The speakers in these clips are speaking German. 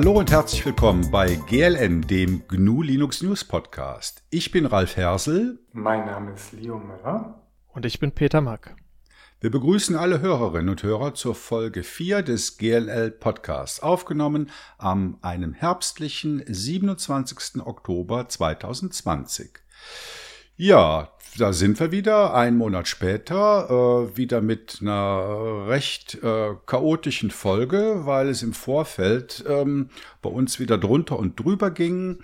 Hallo und herzlich willkommen bei GLN, dem GNU Linux News Podcast. Ich bin Ralf Hersel. Mein Name ist Leo Müller. Und ich bin Peter Mack. Wir begrüßen alle Hörerinnen und Hörer zur Folge 4 des GLL Podcasts, aufgenommen am einem herbstlichen 27. Oktober 2020. Ja, da sind wir wieder, einen Monat später, äh, wieder mit einer recht äh, chaotischen Folge, weil es im Vorfeld ähm, bei uns wieder drunter und drüber ging.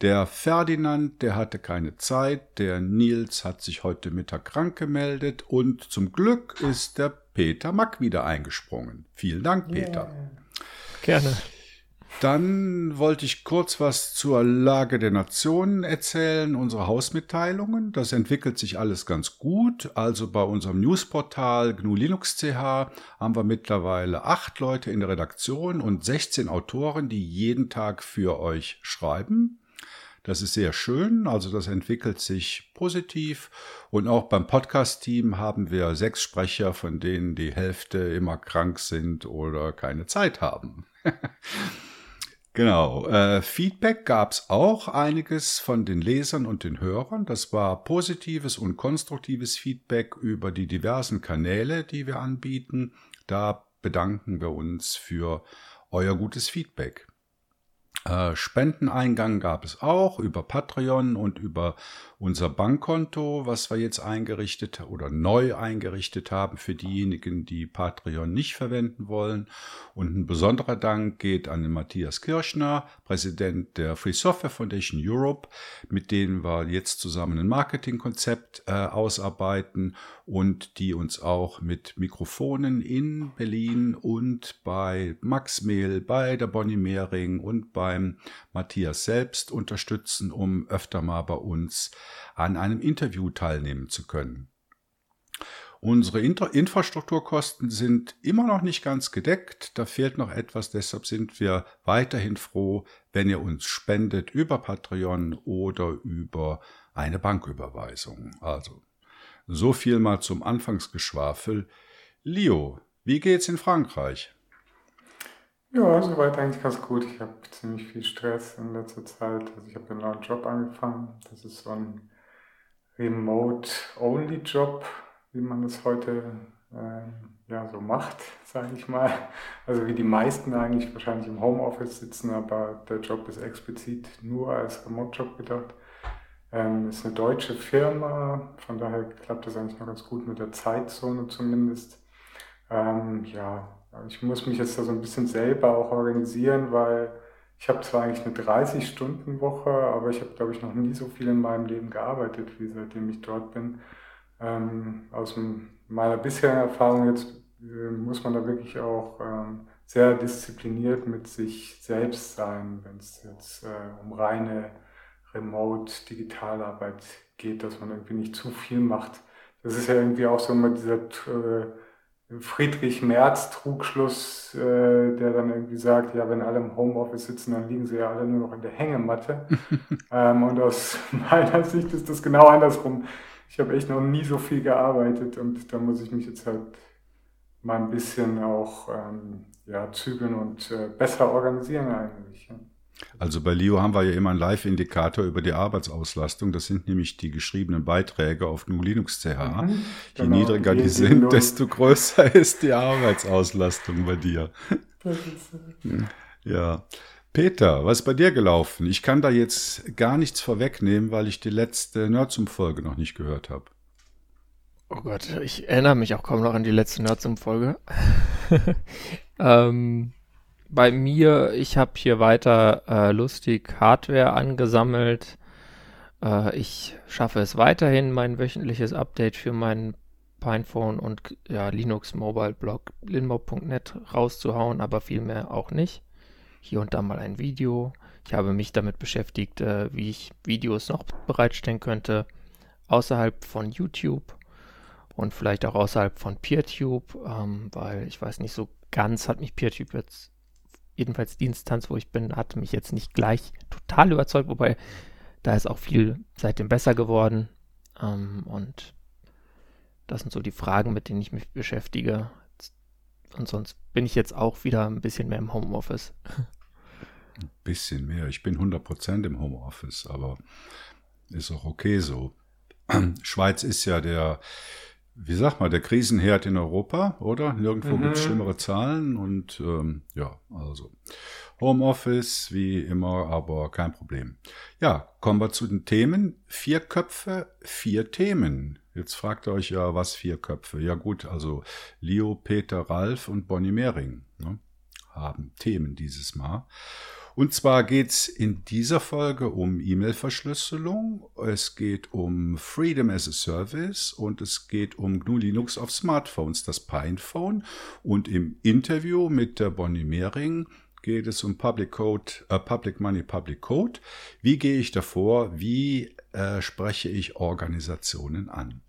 Der Ferdinand, der hatte keine Zeit, der Nils hat sich heute Mittag krank gemeldet und zum Glück ist der Peter Mack wieder eingesprungen. Vielen Dank, Peter. Yeah. Gerne. Dann wollte ich kurz was zur Lage der Nationen erzählen, unsere Hausmitteilungen. Das entwickelt sich alles ganz gut. Also bei unserem Newsportal GNU Linux CH haben wir mittlerweile acht Leute in der Redaktion und 16 Autoren, die jeden Tag für euch schreiben. Das ist sehr schön, also das entwickelt sich positiv. Und auch beim Podcast-Team haben wir sechs Sprecher, von denen die Hälfte immer krank sind oder keine Zeit haben. Genau. Äh, Feedback gab es auch einiges von den Lesern und den Hörern. Das war positives und konstruktives Feedback über die diversen Kanäle, die wir anbieten. Da bedanken wir uns für euer gutes Feedback. Äh, Spendeneingang gab es auch über Patreon und über unser Bankkonto, was wir jetzt eingerichtet oder neu eingerichtet haben für diejenigen, die Patreon nicht verwenden wollen. Und ein besonderer Dank geht an den Matthias Kirschner, Präsident der Free Software Foundation Europe, mit denen wir jetzt zusammen ein Marketingkonzept äh, ausarbeiten und die uns auch mit Mikrofonen in Berlin und bei Max Mehl, bei der Bonnie Mehring und beim Matthias selbst unterstützen, um öfter mal bei uns an einem Interview teilnehmen zu können. Unsere Infrastrukturkosten sind immer noch nicht ganz gedeckt. Da fehlt noch etwas. Deshalb sind wir weiterhin froh, wenn ihr uns spendet über Patreon oder über eine Banküberweisung. Also, so viel mal zum Anfangsgeschwafel. Leo, wie geht's in Frankreich? Ja, soweit eigentlich ganz gut. Ich habe ziemlich viel Stress in letzter Zeit. Also ich habe einen neuen Job angefangen. Das ist so ein Remote-Only-Job, wie man das heute äh, ja, so macht, sage ich mal. Also wie die meisten eigentlich wahrscheinlich im Homeoffice sitzen, aber der Job ist explizit nur als Remote-Job gedacht. Ähm, ist eine deutsche Firma, von daher klappt das eigentlich noch ganz gut mit der Zeitzone zumindest. Ähm, ja, ich muss mich jetzt da so ein bisschen selber auch organisieren, weil ich habe zwar eigentlich eine 30-Stunden-Woche, aber ich habe, glaube ich, noch nie so viel in meinem Leben gearbeitet, wie seitdem ich dort bin. Ähm, aus meiner bisherigen Erfahrung jetzt äh, muss man da wirklich auch ähm, sehr diszipliniert mit sich selbst sein, wenn es jetzt äh, um reine Remote-Digitalarbeit geht, dass man irgendwie nicht zu viel macht. Das ist ja irgendwie auch so immer dieser äh, Friedrich Merz Trugschluss, äh, der dann irgendwie sagt, ja, wenn alle im Homeoffice sitzen, dann liegen sie ja alle nur noch in der Hängematte. ähm, und aus meiner Sicht ist das genau andersrum. Ich habe echt noch nie so viel gearbeitet und da muss ich mich jetzt halt mal ein bisschen auch ähm, ja, zügeln und äh, besser organisieren eigentlich. Ja. Also bei Leo haben wir ja immer einen Live-Indikator über die Arbeitsauslastung. Das sind nämlich die geschriebenen Beiträge auf GNU Linux CH. Mhm, Je genau, niedriger die sind, desto größer ist die Arbeitsauslastung bei dir. Ja. Peter, was ist bei dir gelaufen? Ich kann da jetzt gar nichts vorwegnehmen, weil ich die letzte Nerdsum-Folge noch nicht gehört habe. Oh Gott, ich erinnere mich auch kaum noch an die letzte Nerdsum-Folge. ähm, bei mir, ich habe hier weiter äh, lustig Hardware angesammelt. Äh, ich schaffe es weiterhin, mein wöchentliches Update für meinen Pinephone und ja, Linux Mobile Blog linmob.net rauszuhauen, aber vielmehr auch nicht. Hier und da mal ein Video. Ich habe mich damit beschäftigt, äh, wie ich Videos noch bereitstellen könnte außerhalb von YouTube und vielleicht auch außerhalb von PeerTube, ähm, weil ich weiß nicht so ganz hat mich PeerTube jetzt jedenfalls die Instanz, wo ich bin, hat mich jetzt nicht gleich total überzeugt, wobei da ist auch viel seitdem besser geworden. Ähm, und das sind so die Fragen, mit denen ich mich beschäftige. Und sonst bin ich jetzt auch wieder ein bisschen mehr im Homeoffice. Ein bisschen mehr. Ich bin 100% im Homeoffice, aber ist auch okay so. Schweiz ist ja der, wie sagt man, der Krisenherd in Europa, oder? Nirgendwo mhm. gibt es schlimmere Zahlen und ähm, ja, also Homeoffice wie immer, aber kein Problem. Ja, kommen wir zu den Themen. Vier Köpfe, vier Themen. Jetzt fragt ihr euch ja, was vier Köpfe? Ja gut, also Leo, Peter, Ralf und Bonnie Mehring ne, haben Themen dieses Mal. Und zwar geht's in dieser Folge um E-Mail-Verschlüsselung, es geht um Freedom as a Service und es geht um GNU Linux auf Smartphones, das Pinephone. Und im Interview mit der Bonnie Mehring geht es um Public Code, äh, Public Money, Public Code. Wie gehe ich davor? Wie äh, spreche ich Organisationen an?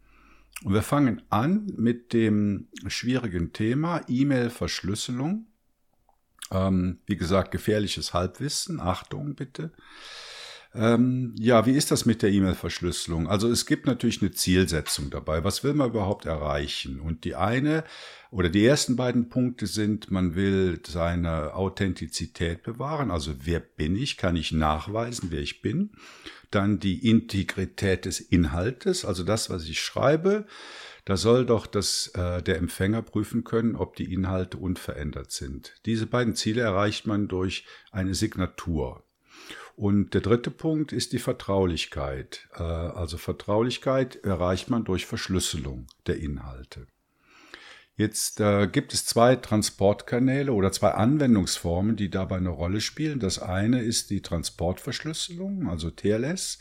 Und wir fangen an mit dem schwierigen Thema E-Mail-Verschlüsselung. Ähm, wie gesagt, gefährliches Halbwissen. Achtung bitte. Ähm, ja, wie ist das mit der E-Mail-Verschlüsselung? Also es gibt natürlich eine Zielsetzung dabei. Was will man überhaupt erreichen? Und die eine oder die ersten beiden Punkte sind, man will seine Authentizität bewahren. Also wer bin ich? Kann ich nachweisen, wer ich bin? Dann die Integrität des Inhaltes, also das, was ich schreibe. Da soll doch das, äh, der Empfänger prüfen können, ob die Inhalte unverändert sind. Diese beiden Ziele erreicht man durch eine Signatur. Und der dritte Punkt ist die Vertraulichkeit. Äh, also Vertraulichkeit erreicht man durch Verschlüsselung der Inhalte. Jetzt äh, gibt es zwei Transportkanäle oder zwei Anwendungsformen, die dabei eine Rolle spielen. Das eine ist die Transportverschlüsselung, also TLS,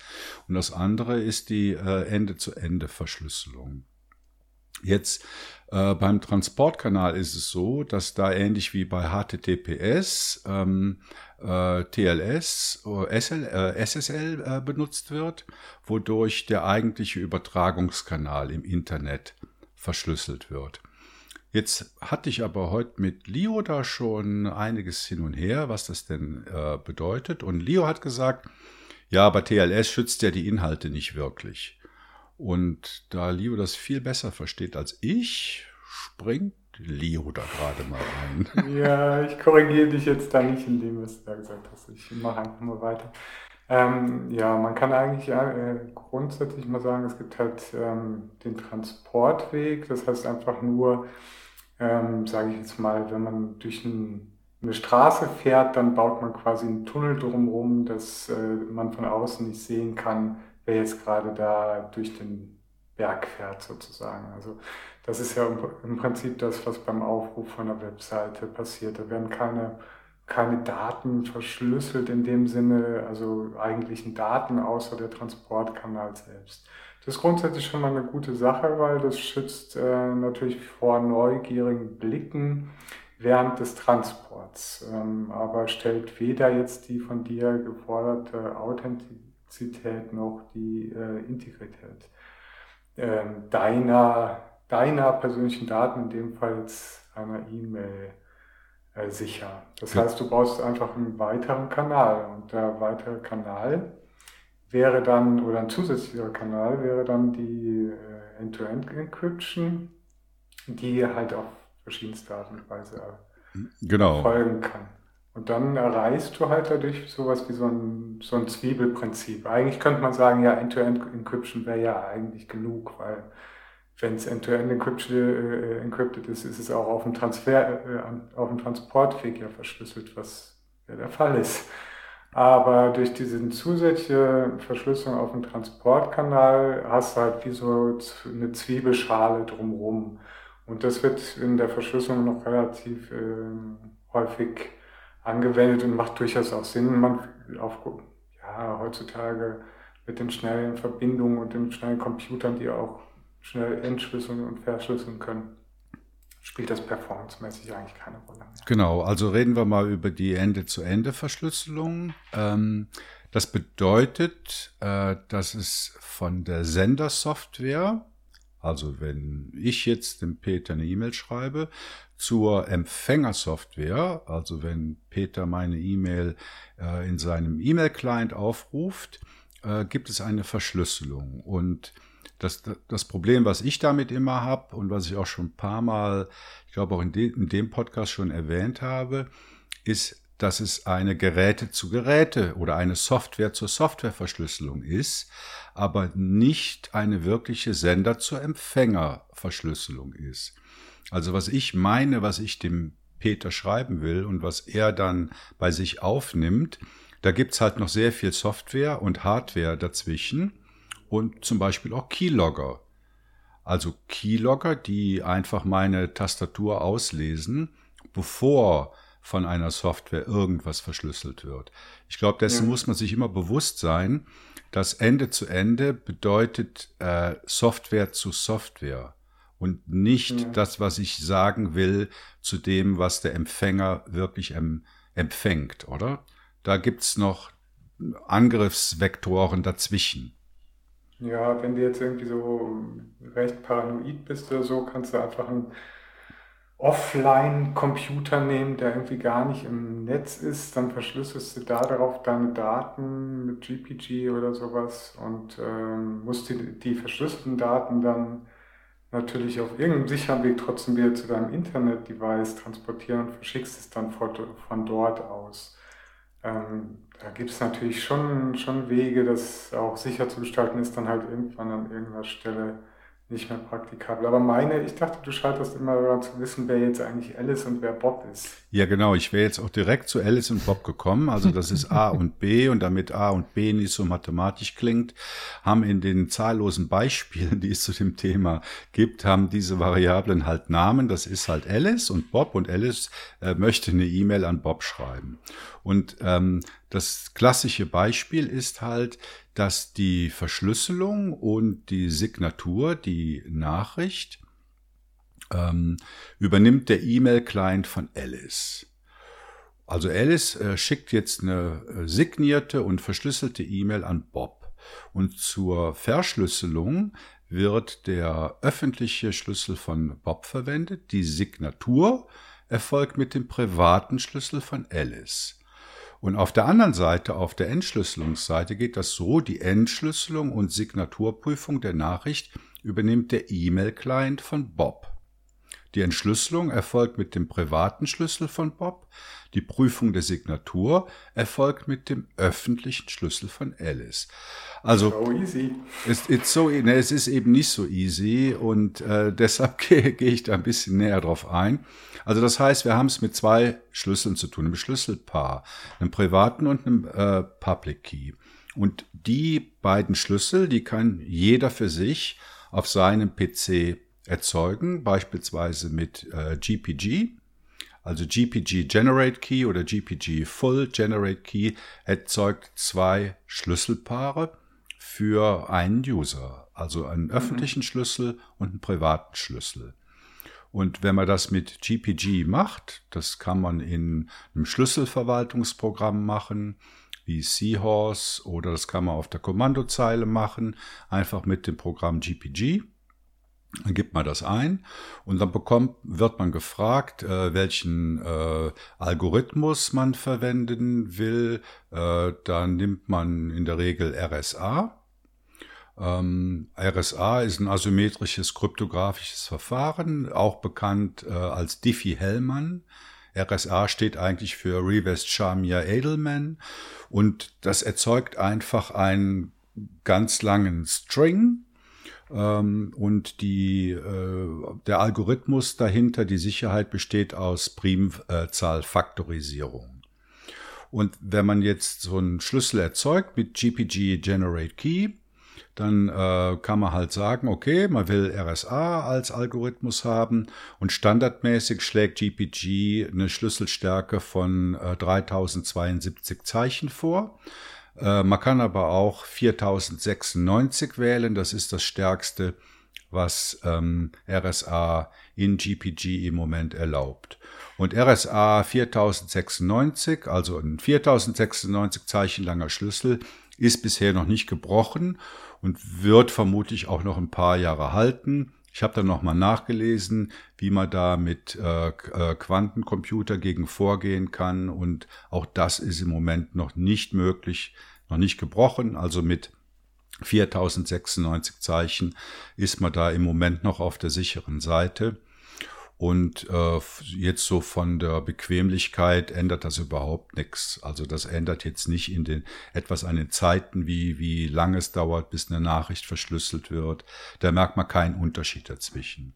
und das andere ist die äh, Ende-zu-Ende-Verschlüsselung. Jetzt äh, beim Transportkanal ist es so, dass da ähnlich wie bei HTTPS ähm, äh, TLS, SL, äh, SSL äh, benutzt wird, wodurch der eigentliche Übertragungskanal im Internet verschlüsselt wird. Jetzt hatte ich aber heute mit Leo da schon einiges hin und her, was das denn äh, bedeutet. Und Leo hat gesagt, ja, aber TLS schützt ja die Inhalte nicht wirklich. Und da Leo das viel besser versteht als ich, springt Leo da gerade mal ein. Ja, ich korrigiere dich jetzt da nicht in dem, was du da gesagt hast. Ich mache einfach mal weiter. Ähm, ja, man kann eigentlich äh, grundsätzlich mal sagen, es gibt halt ähm, den Transportweg. Das heißt einfach nur, ähm, sage ich jetzt mal, wenn man durch ein, eine Straße fährt, dann baut man quasi einen Tunnel drumherum, dass äh, man von außen nicht sehen kann, wer jetzt gerade da durch den Berg fährt sozusagen. Also das ist ja im Prinzip das, was beim Aufruf von der Webseite passiert. Da werden keine, keine Daten verschlüsselt in dem Sinne, also eigentlichen Daten außer der Transportkanal selbst. Das ist grundsätzlich schon mal eine gute Sache, weil das schützt äh, natürlich vor neugierigen Blicken während des Transports, ähm, aber stellt weder jetzt die von dir geforderte Authentizität noch die äh, Integrität äh, deiner, deiner persönlichen Daten, in dem Fall jetzt einer E-Mail, äh, sicher. Das heißt, du brauchst einfach einen weiteren Kanal. Und der weitere Kanal wäre dann, oder ein zusätzlicher Kanal wäre dann die äh, End-to-End-Encryption, die halt auf verschiedenste Art und Weise genau. folgen kann. Und dann erreichst du halt dadurch sowas wie so ein, so ein Zwiebelprinzip. Eigentlich könnte man sagen, ja, End-to-End-Encryption wäre ja eigentlich genug, weil wenn es End-to-End encrypted, äh, encrypted ist, ist es auch auf dem Transfer, äh, auf dem Transportweg ja verschlüsselt, was ja der Fall ist. Aber durch diese zusätzliche Verschlüsselung auf dem Transportkanal hast du halt wie so eine Zwiebelschale drumherum. Und das wird in der Verschlüsselung noch relativ äh, häufig angewendet und macht durchaus auch Sinn. Man auf, ja, heutzutage mit den schnellen Verbindungen und den schnellen Computern, die auch schnell entschlüsseln und verschlüsseln können spielt das performancemäßig eigentlich keine Rolle mehr. Genau, also reden wir mal über die Ende-zu-Ende-Verschlüsselung. Ähm, das bedeutet, äh, dass es von der Sendersoftware, also wenn ich jetzt dem Peter eine E-Mail schreibe, zur Empfängersoftware, also wenn Peter meine E-Mail äh, in seinem E-Mail-Client aufruft, äh, gibt es eine Verschlüsselung. Und das, das Problem, was ich damit immer habe und was ich auch schon ein paar Mal, ich glaube auch in, de, in dem Podcast schon erwähnt habe, ist, dass es eine Geräte zu Geräte oder eine Software zur Softwareverschlüsselung ist, aber nicht eine wirkliche Sender zur Empfängerverschlüsselung ist. Also was ich meine, was ich dem Peter schreiben will und was er dann bei sich aufnimmt, da gibt's halt noch sehr viel Software und Hardware dazwischen und zum Beispiel auch Keylogger. Also Keylogger, die einfach meine Tastatur auslesen, bevor von einer Software irgendwas verschlüsselt wird. Ich glaube, dessen ja. muss man sich immer bewusst sein, dass Ende zu Ende bedeutet äh, Software zu Software und nicht ja. das, was ich sagen will, zu dem, was der Empfänger wirklich em empfängt, oder? Da gibt's noch Angriffsvektoren dazwischen. Ja, wenn du jetzt irgendwie so recht paranoid bist oder so, kannst du einfach einen Offline-Computer nehmen, der irgendwie gar nicht im Netz ist, dann verschlüsselst du da darauf deine Daten mit GPG oder sowas und ähm, musst die, die verschlüsselten Daten dann natürlich auf irgendeinem sicheren Weg trotzdem wieder zu deinem Internet-Device transportieren und verschickst es dann von dort aus. Ähm, da gibt es natürlich schon, schon Wege, das auch sicher zu gestalten, ist dann halt irgendwann an irgendeiner Stelle nicht mehr praktikabel. Aber meine, ich dachte, du scheiterst immer daran zu wissen, wer jetzt eigentlich Alice und wer Bob ist. Ja, genau. Ich wäre jetzt auch direkt zu Alice und Bob gekommen. Also das ist A und B und damit A und B nicht so mathematisch klingt, haben in den zahllosen Beispielen, die es zu dem Thema gibt, haben diese Variablen halt Namen. Das ist halt Alice und Bob und Alice äh, möchte eine E-Mail an Bob schreiben. Und ähm, das klassische Beispiel ist halt, dass die Verschlüsselung und die Signatur, die Nachricht, ähm, übernimmt der E-Mail-Client von Alice. Also Alice äh, schickt jetzt eine äh, signierte und verschlüsselte E-Mail an Bob. Und zur Verschlüsselung wird der öffentliche Schlüssel von Bob verwendet. Die Signatur erfolgt mit dem privaten Schlüssel von Alice. Und auf der anderen Seite, auf der Entschlüsselungsseite geht das so, die Entschlüsselung und Signaturprüfung der Nachricht übernimmt der E-Mail-Client von Bob. Die Entschlüsselung erfolgt mit dem privaten Schlüssel von Bob. Die Prüfung der Signatur erfolgt mit dem öffentlichen Schlüssel von Alice. Also so easy. It's, it's so, ne, es ist eben nicht so easy und äh, deshalb gehe geh ich da ein bisschen näher drauf ein. Also das heißt, wir haben es mit zwei Schlüsseln zu tun, einem Schlüsselpaar, einem privaten und einem äh, Public Key. Und die beiden Schlüssel, die kann jeder für sich auf seinem PC erzeugen, beispielsweise mit äh, GPG. Also GPG Generate Key oder GPG Full Generate Key erzeugt zwei Schlüsselpaare für einen User, also einen mhm. öffentlichen Schlüssel und einen privaten Schlüssel. Und wenn man das mit GPG macht, das kann man in einem Schlüsselverwaltungsprogramm machen, wie Seahorse, oder das kann man auf der Kommandozeile machen, einfach mit dem Programm GPG. Dann gibt man das ein und dann bekommt, wird man gefragt, äh, welchen äh, Algorithmus man verwenden will. Äh, da nimmt man in der Regel RSA. Ähm, RSA ist ein asymmetrisches kryptografisches Verfahren, auch bekannt äh, als Diffie-Hellman. RSA steht eigentlich für Reverse Shamia Edelman und das erzeugt einfach einen ganz langen String, ähm, und die, äh, der Algorithmus dahinter, die Sicherheit besteht aus Primzahlfaktorisierung. Und wenn man jetzt so einen Schlüssel erzeugt mit GPG Generate Key, dann äh, kann man halt sagen, okay, man will RSA als Algorithmus haben und standardmäßig schlägt GPG eine Schlüsselstärke von äh, 3072 Zeichen vor. Äh, man kann aber auch 4096 wählen, das ist das stärkste, was ähm, RSA in GPG im Moment erlaubt. Und RSA 4096, also ein 4096 Zeichen langer Schlüssel, ist bisher noch nicht gebrochen und wird vermutlich auch noch ein paar Jahre halten. Ich habe dann nochmal nachgelesen, wie man da mit äh, äh, Quantencomputer gegen vorgehen kann und auch das ist im Moment noch nicht möglich, noch nicht gebrochen. Also mit 4096 Zeichen ist man da im Moment noch auf der sicheren Seite. Und äh, jetzt so von der Bequemlichkeit ändert das überhaupt nichts. Also das ändert jetzt nicht in den etwas an den Zeiten, wie, wie lange es dauert, bis eine Nachricht verschlüsselt wird. Da merkt man keinen Unterschied dazwischen.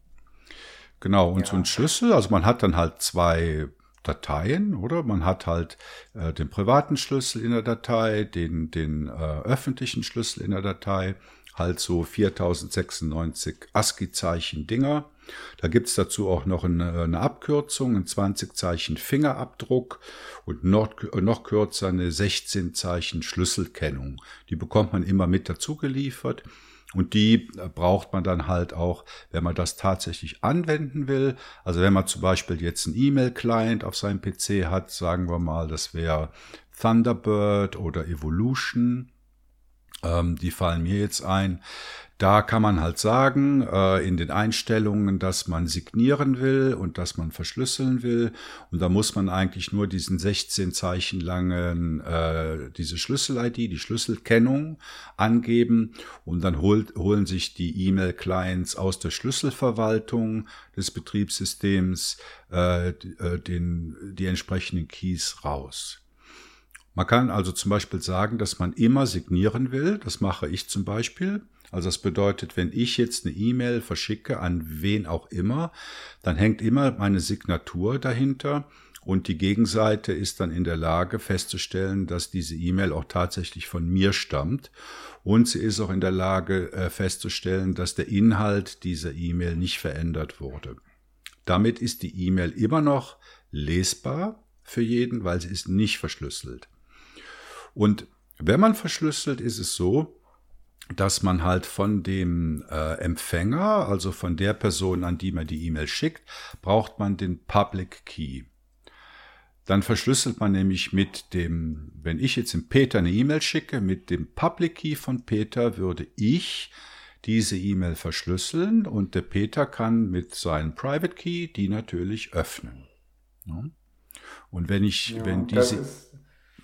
Genau, und ja. so ein Schlüssel, also man hat dann halt zwei Dateien, oder? Man hat halt äh, den privaten Schlüssel in der Datei, den, den äh, öffentlichen Schlüssel in der Datei, halt so 4096 ASCII-Zeichen Dinger. Da gibt's dazu auch noch eine, eine Abkürzung, ein 20 Zeichen Fingerabdruck und noch, noch kürzer eine 16 Zeichen Schlüsselkennung. Die bekommt man immer mit dazu geliefert. Und die braucht man dann halt auch, wenn man das tatsächlich anwenden will. Also wenn man zum Beispiel jetzt einen E-Mail-Client auf seinem PC hat, sagen wir mal, das wäre Thunderbird oder Evolution. Ähm, die fallen mir jetzt ein. Da kann man halt sagen, äh, in den Einstellungen, dass man signieren will und dass man verschlüsseln will. Und da muss man eigentlich nur diesen 16 Zeichen langen, äh, diese Schlüssel-ID, die Schlüsselkennung angeben. Und dann holt, holen sich die E-Mail-Clients aus der Schlüsselverwaltung des Betriebssystems äh, äh den, die entsprechenden Keys raus. Man kann also zum Beispiel sagen, dass man immer signieren will. Das mache ich zum Beispiel. Also das bedeutet, wenn ich jetzt eine E-Mail verschicke an wen auch immer, dann hängt immer meine Signatur dahinter und die Gegenseite ist dann in der Lage festzustellen, dass diese E-Mail auch tatsächlich von mir stammt und sie ist auch in der Lage äh, festzustellen, dass der Inhalt dieser E-Mail nicht verändert wurde. Damit ist die E-Mail immer noch lesbar für jeden, weil sie ist nicht verschlüsselt. Und wenn man verschlüsselt, ist es so, dass man halt von dem äh, Empfänger, also von der Person, an die man die E-Mail schickt, braucht man den Public Key. Dann verschlüsselt man nämlich mit dem, wenn ich jetzt dem Peter eine E-Mail schicke, mit dem Public Key von Peter würde ich diese E-Mail verschlüsseln und der Peter kann mit seinem Private Key die natürlich öffnen. Und wenn ich, ja, wenn diese,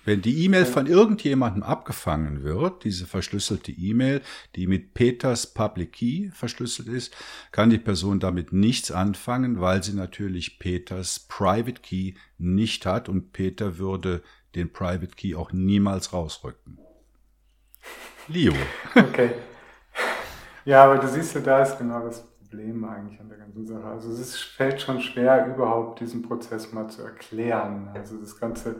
wenn die E-Mail von irgendjemandem abgefangen wird, diese verschlüsselte E-Mail, die mit Peters Public Key verschlüsselt ist, kann die Person damit nichts anfangen, weil sie natürlich Peters Private Key nicht hat und Peter würde den Private Key auch niemals rausrücken. Leo. Okay. Ja, aber du siehst ja, da ist genau das Problem eigentlich an der ganzen Sache. Also es fällt schon schwer, überhaupt diesen Prozess mal zu erklären. Also das ganze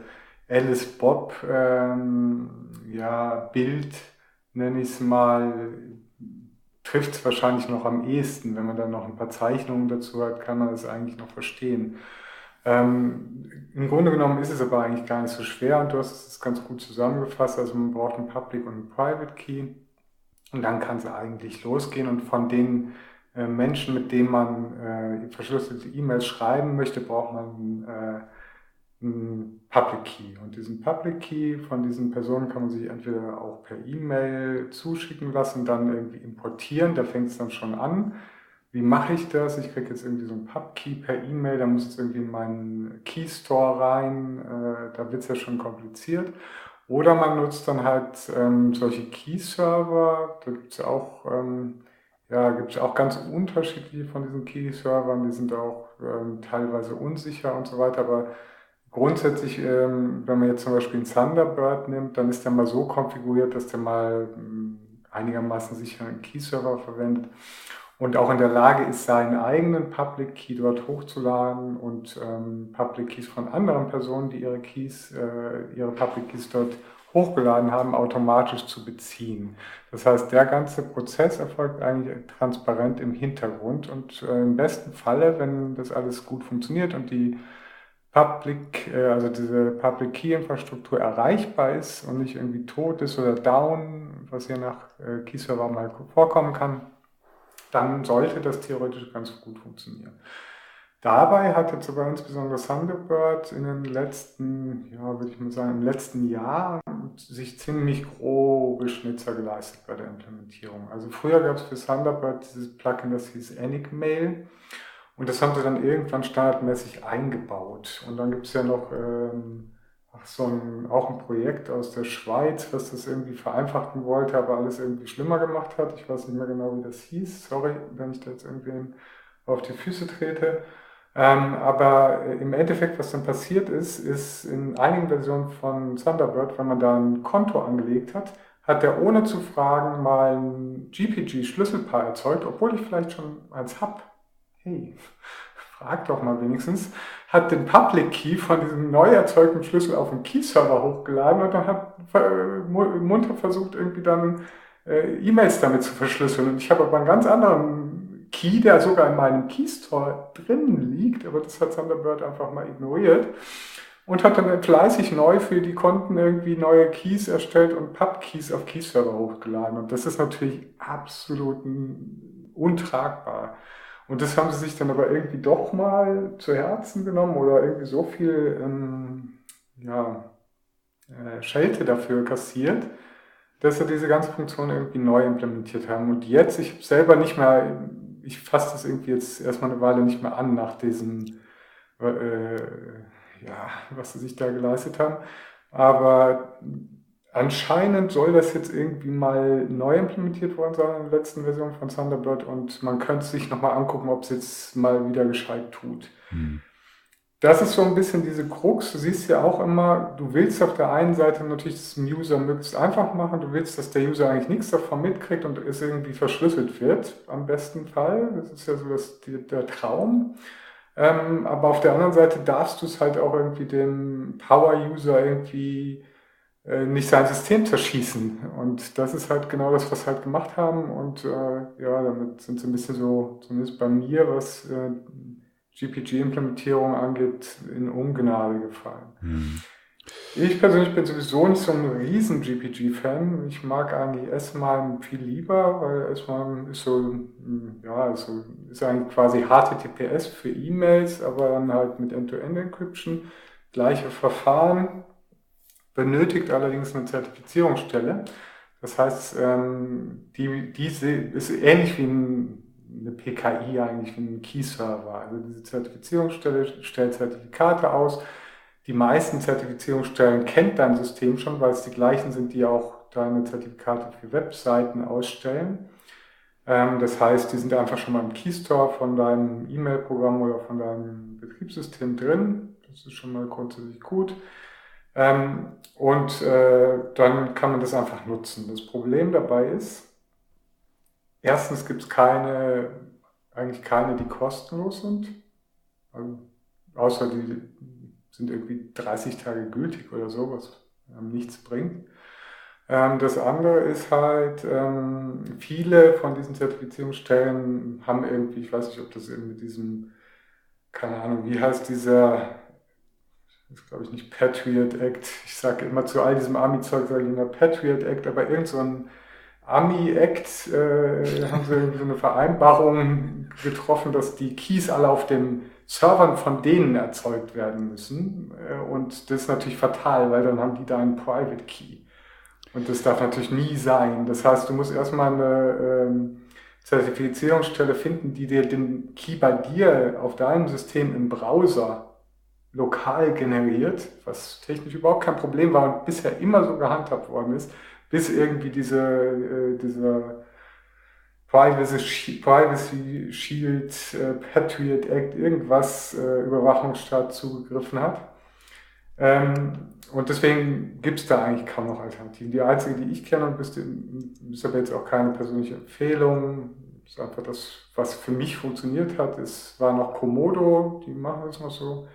Alice Bob ähm, ja, Bild, nenne ich es mal, trifft es wahrscheinlich noch am ehesten. Wenn man dann noch ein paar Zeichnungen dazu hat, kann man das eigentlich noch verstehen. Ähm, Im Grunde genommen ist es aber eigentlich gar nicht so schwer und du hast es ganz gut zusammengefasst. Also man braucht einen Public und einen Private Key und dann kann es eigentlich losgehen und von den äh, Menschen, mit denen man äh, verschlüsselte E-Mails schreiben möchte, braucht man äh, Public Key. Und diesen Public Key von diesen Personen kann man sich entweder auch per E-Mail zuschicken lassen, dann irgendwie importieren, da fängt es dann schon an. Wie mache ich das? Ich kriege jetzt irgendwie so einen Pub-Key per E-Mail, da muss es irgendwie in meinen Key Store rein, äh, da wird es ja schon kompliziert. Oder man nutzt dann halt ähm, solche Key-Server, da gibt es ja auch, ähm, ja, gibt auch ganz unterschiedliche von diesen Key-Servern, die sind auch ähm, teilweise unsicher und so weiter, aber Grundsätzlich, ähm, wenn man jetzt zum Beispiel einen Thunderbird nimmt, dann ist der mal so konfiguriert, dass der mal ähm, einigermaßen sicheren Key-Server verwendet und auch in der Lage ist, seinen eigenen Public Key dort hochzuladen und ähm, Public Keys von anderen Personen, die ihre Keys, äh, ihre Public Keys dort hochgeladen haben, automatisch zu beziehen. Das heißt, der ganze Prozess erfolgt eigentlich transparent im Hintergrund und äh, im besten Falle, wenn das alles gut funktioniert und die Public, äh, also diese Public Key Infrastruktur erreichbar ist und nicht irgendwie tot ist oder down, was je nach äh, Key Server mal vorkommen kann, dann sollte das theoretisch ganz gut funktionieren. Dabei hat jetzt aber insbesondere Thunderbird in den letzten, ja, würde ich mal sagen, im letzten Jahr sich ziemlich grobe Schnitzer geleistet bei der Implementierung. Also früher gab es für Thunderbird dieses Plugin, das hieß Enigmail. Und das haben sie dann irgendwann standardmäßig eingebaut. Und dann gibt es ja noch ähm, ach, so ein, auch ein Projekt aus der Schweiz, was das irgendwie vereinfachen wollte, aber alles irgendwie schlimmer gemacht hat. Ich weiß nicht mehr genau, wie das hieß. Sorry, wenn ich da jetzt irgendwem auf die Füße trete. Ähm, aber im Endeffekt, was dann passiert ist, ist in einigen Versionen von Thunderbird, wenn man da ein Konto angelegt hat, hat er ohne zu fragen mal ein GPG-Schlüsselpaar erzeugt, obwohl ich vielleicht schon eins habe. Hey, frag doch mal wenigstens. Hat den Public Key von diesem neu erzeugten Schlüssel auf den Key-Server hochgeladen und dann hat munter versucht, irgendwie dann äh, E-Mails damit zu verschlüsseln. Und ich habe aber einen ganz anderen Key, der sogar in meinem Key Store drin liegt, aber das hat Thunderbird einfach mal ignoriert und hat dann fleißig neu für die Konten irgendwie neue Keys erstellt und Pub-Keys auf Key-Server hochgeladen. Und das ist natürlich absolut untragbar. Und das haben sie sich dann aber irgendwie doch mal zu Herzen genommen oder irgendwie so viel ähm, ja, äh, Schelte dafür kassiert, dass sie diese ganze Funktion irgendwie neu implementiert haben. Und jetzt, ich selber nicht mehr, ich fasse das irgendwie jetzt erstmal eine Weile nicht mehr an nach diesem äh, ja, was sie sich da geleistet haben. Aber anscheinend soll das jetzt irgendwie mal neu implementiert worden sein in der letzten Version von Thunderbird und man könnte sich nochmal angucken, ob es jetzt mal wieder gescheit tut. Hm. Das ist so ein bisschen diese Krux. Du siehst ja auch immer, du willst auf der einen Seite natürlich das dem User möglichst einfach machen. Du willst, dass der User eigentlich nichts davon mitkriegt und es irgendwie verschlüsselt wird, am besten Fall. Das ist ja so das, der Traum. Ähm, aber auf der anderen Seite darfst du es halt auch irgendwie dem Power-User irgendwie nicht sein System zerschießen. Und das ist halt genau das, was sie halt gemacht haben. Und äh, ja, damit sind sie ein bisschen so, zumindest bei mir, was äh, GPG-Implementierung angeht, in Ungnade gefallen. Hm. Ich persönlich bin sowieso nicht so ein riesen GPG-Fan. Ich mag eigentlich S-MIME viel lieber, weil S-MIME ist so, ja, also ist eigentlich quasi HTTPS für E-Mails, aber dann halt mit End-to-End-Encryption. Gleiche Verfahren, benötigt allerdings eine Zertifizierungsstelle. Das heißt, ähm, die, diese ist ähnlich wie eine PKI eigentlich, wie ein Key-Server. Also diese Zertifizierungsstelle stellt Zertifikate aus die meisten Zertifizierungsstellen kennt dein System schon, weil es die gleichen sind, die auch deine Zertifikate für Webseiten ausstellen. Ähm, das heißt, die sind einfach schon mal im Keystore von deinem E-Mail-Programm oder von deinem Betriebssystem drin. Das ist schon mal grundsätzlich gut. Ähm, und äh, dann kann man das einfach nutzen. Das Problem dabei ist, erstens gibt es keine, eigentlich keine, die kostenlos sind. Also, außer die sind irgendwie 30 Tage gültig oder so, was ähm, nichts bringt. Ähm, das andere ist halt, ähm, viele von diesen Zertifizierungsstellen haben irgendwie, ich weiß nicht, ob das eben mit diesem, keine Ahnung, wie heißt dieser, ist glaube ich nicht Patriot Act, ich sage immer zu all diesem Army-Zeug, sage ich immer Patriot Act, aber irgend so ein Army-Act äh, haben sie so eine Vereinbarung getroffen, dass die Keys alle auf dem Servern von denen erzeugt werden müssen. Äh, und das ist natürlich fatal, weil dann haben die da einen Private Key. Und das darf natürlich nie sein. Das heißt, du musst erstmal eine ähm, Zertifizierungsstelle finden, die dir den Key bei dir auf deinem System im Browser lokal generiert, was technisch überhaupt kein Problem war und bisher immer so gehandhabt worden ist, bis irgendwie diese, äh, dieser Privacy, Privacy Shield, äh, Patriot Act, irgendwas äh, Überwachungsstaat zugegriffen hat. Ähm, und deswegen gibt es da eigentlich kaum noch Alternativen. Die einzige, die ich kenne, und ist, aber jetzt auch keine persönliche Empfehlung, ist einfach das, was für mich funktioniert hat, ist, war noch Komodo, die machen das noch so.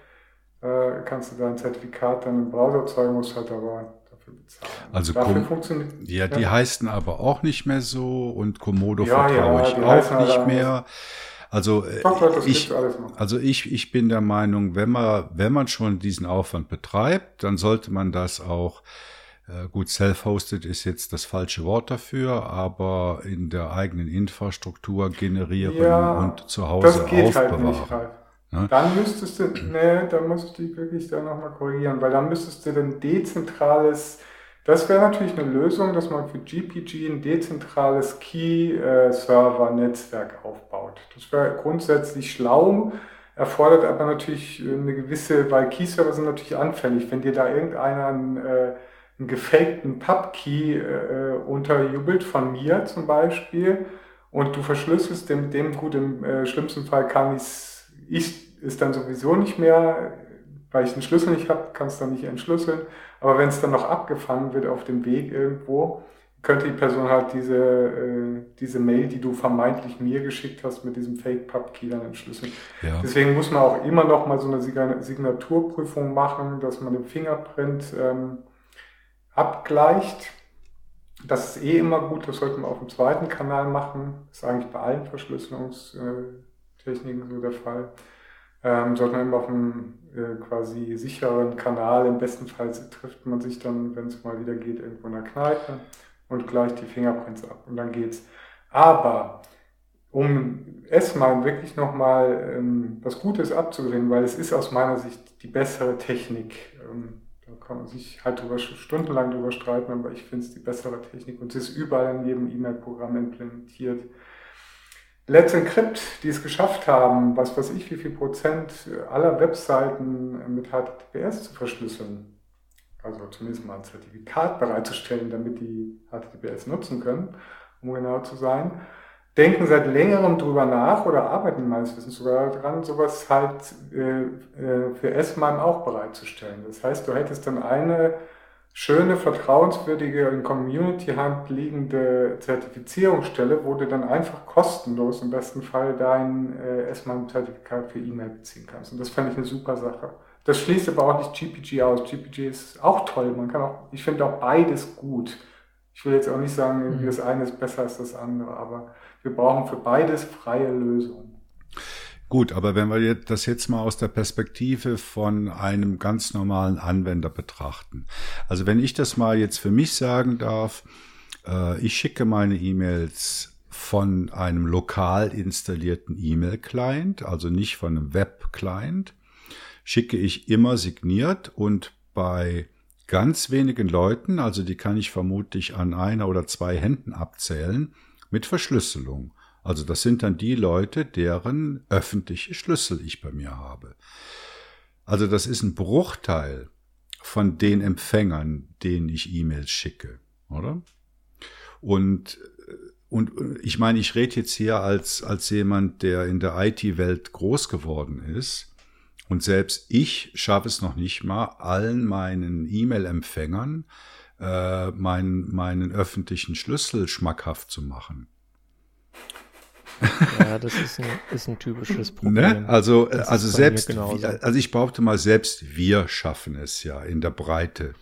Äh, kannst du dein Zertifikat dann im Browser zeugen, musst halt aber dafür bezahlen. Also dafür funktioniert, ja, die ja. heißen aber auch nicht mehr so und Komodo ja, vertraue ja, ich auch nicht mehr. Also, äh, Doch, ich, also ich, ich bin der Meinung, wenn man, wenn man schon diesen Aufwand betreibt, dann sollte man das auch äh, Gut, self-hosted ist jetzt das falsche Wort dafür, aber in der eigenen Infrastruktur generieren ja, und zu Hause das geht aufbewahren. Halt nicht, halt. Ne? Dann müsstest du, ne, dann musst du wirklich da nochmal korrigieren, weil dann müsstest du ein dezentrales, das wäre natürlich eine Lösung, dass man für GPG ein dezentrales Key-Server-Netzwerk aufbaut. Das wäre grundsätzlich schlau, erfordert aber natürlich eine gewisse, weil Key-Server sind natürlich anfällig. Wenn dir da irgendeiner einen, äh, einen gefakten Pub-Key äh, unterjubelt von mir zum Beispiel und du verschlüsselst dem, dem gut, im äh, schlimmsten Fall kann ich ist dann sowieso nicht mehr, weil ich den Schlüssel nicht habe, kann es dann nicht entschlüsseln. Aber wenn es dann noch abgefangen wird auf dem Weg irgendwo, könnte die Person halt diese, äh, diese Mail, die du vermeintlich mir geschickt hast, mit diesem Fake-Pub-Key dann entschlüsseln. Ja. Deswegen muss man auch immer noch mal so eine Signaturprüfung machen, dass man den Fingerprint ähm, abgleicht. Das ist eh immer gut, das sollte man auf dem zweiten Kanal machen. Das ist eigentlich bei allen Verschlüsselungstechniken so der Fall. Ähm, sollte man immer auf einem äh, quasi sicheren Kanal, im besten Fall trifft man sich dann, wenn es mal wieder geht, irgendwo in der Kneipe und gleicht die Fingerprints ab und dann geht's. Aber um es mal wirklich nochmal ähm, was Gutes abzugewinnen, weil es ist aus meiner Sicht die bessere Technik. Ähm, da kann man sich halt drüber, stundenlang drüber streiten, aber ich finde es die bessere Technik und es ist überall in jedem E-Mail-Programm implementiert. Let's Encrypt, die es geschafft haben, was weiß ich, wie viel Prozent aller Webseiten mit HTTPS zu verschlüsseln, also zumindest mal ein Zertifikat bereitzustellen, damit die HTTPS nutzen können, um genau zu sein, denken seit längerem drüber nach oder arbeiten meines Wissens sogar daran, sowas halt äh, äh für S-MIME auch bereitzustellen. Das heißt, du hättest dann eine schöne, vertrauenswürdige, in Community-Hand liegende Zertifizierungsstelle, wo du dann einfach kostenlos im besten Fall dein äh, S-MIME-Zertifikat für E-Mail beziehen kannst. Und das fände ich eine super Sache. Das schließt aber auch nicht GPG aus. GPG ist auch toll. Man kann auch, ich finde auch beides gut. Ich will jetzt auch nicht sagen, mhm. das eine ist besser als das andere, aber wir brauchen für beides freie Lösungen. Gut, aber wenn wir das jetzt mal aus der Perspektive von einem ganz normalen Anwender betrachten. Also wenn ich das mal jetzt für mich sagen darf, äh, ich schicke meine E-Mails von einem lokal installierten E-Mail-Client, also nicht von einem Web-Client schicke ich immer signiert und bei ganz wenigen Leuten, also die kann ich vermutlich an einer oder zwei Händen abzählen, mit Verschlüsselung. Also das sind dann die Leute, deren öffentliche Schlüssel ich bei mir habe. Also das ist ein Bruchteil von den Empfängern, denen ich E-Mails schicke, oder? Und und ich meine, ich rede jetzt hier als, als jemand, der in der IT-Welt groß geworden ist. Und selbst ich schaffe es noch nicht mal, allen meinen E-Mail-Empfängern äh, meinen, meinen öffentlichen Schlüssel schmackhaft zu machen. Ja, das ist ein, ist ein typisches ne? Problem. Ne? Also, also selbst, also ich behaupte mal, selbst wir schaffen es ja in der Breite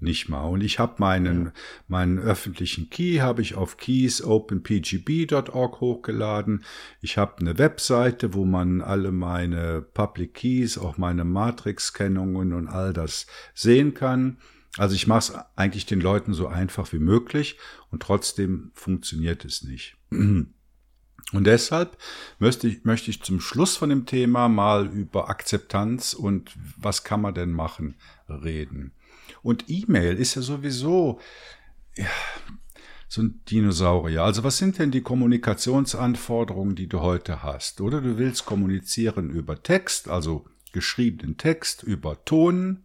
nicht mal. Und ich habe meinen, ja. meinen öffentlichen Key habe ich auf keysopenpgb.org hochgeladen. Ich habe eine Webseite, wo man alle meine Public Keys, auch meine Matrix-Kennungen und all das sehen kann. Also ich mache es eigentlich den Leuten so einfach wie möglich und trotzdem funktioniert es nicht. Und deshalb möchte ich, möchte ich zum Schluss von dem Thema mal über Akzeptanz und was kann man denn machen reden. Und E-Mail ist ja sowieso ja, so ein Dinosaurier. Also was sind denn die Kommunikationsanforderungen, die du heute hast? Oder du willst kommunizieren über Text, also geschriebenen Text, über Ton,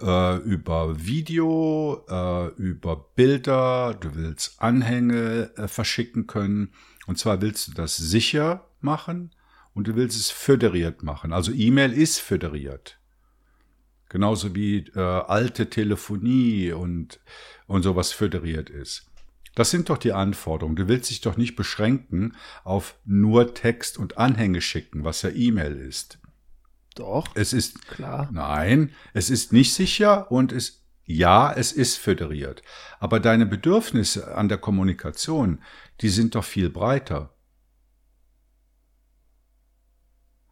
äh, über Video, äh, über Bilder, du willst Anhänge äh, verschicken können. Und zwar willst du das sicher machen und du willst es föderiert machen. Also E-Mail ist föderiert. Genauso wie äh, alte Telefonie und, und sowas föderiert ist. Das sind doch die Anforderungen. Du willst dich doch nicht beschränken auf nur Text und Anhänge schicken, was ja E-Mail ist. Doch. Es ist klar. Nein, es ist nicht sicher und es ja, es ist föderiert. Aber deine Bedürfnisse an der Kommunikation, die sind doch viel breiter.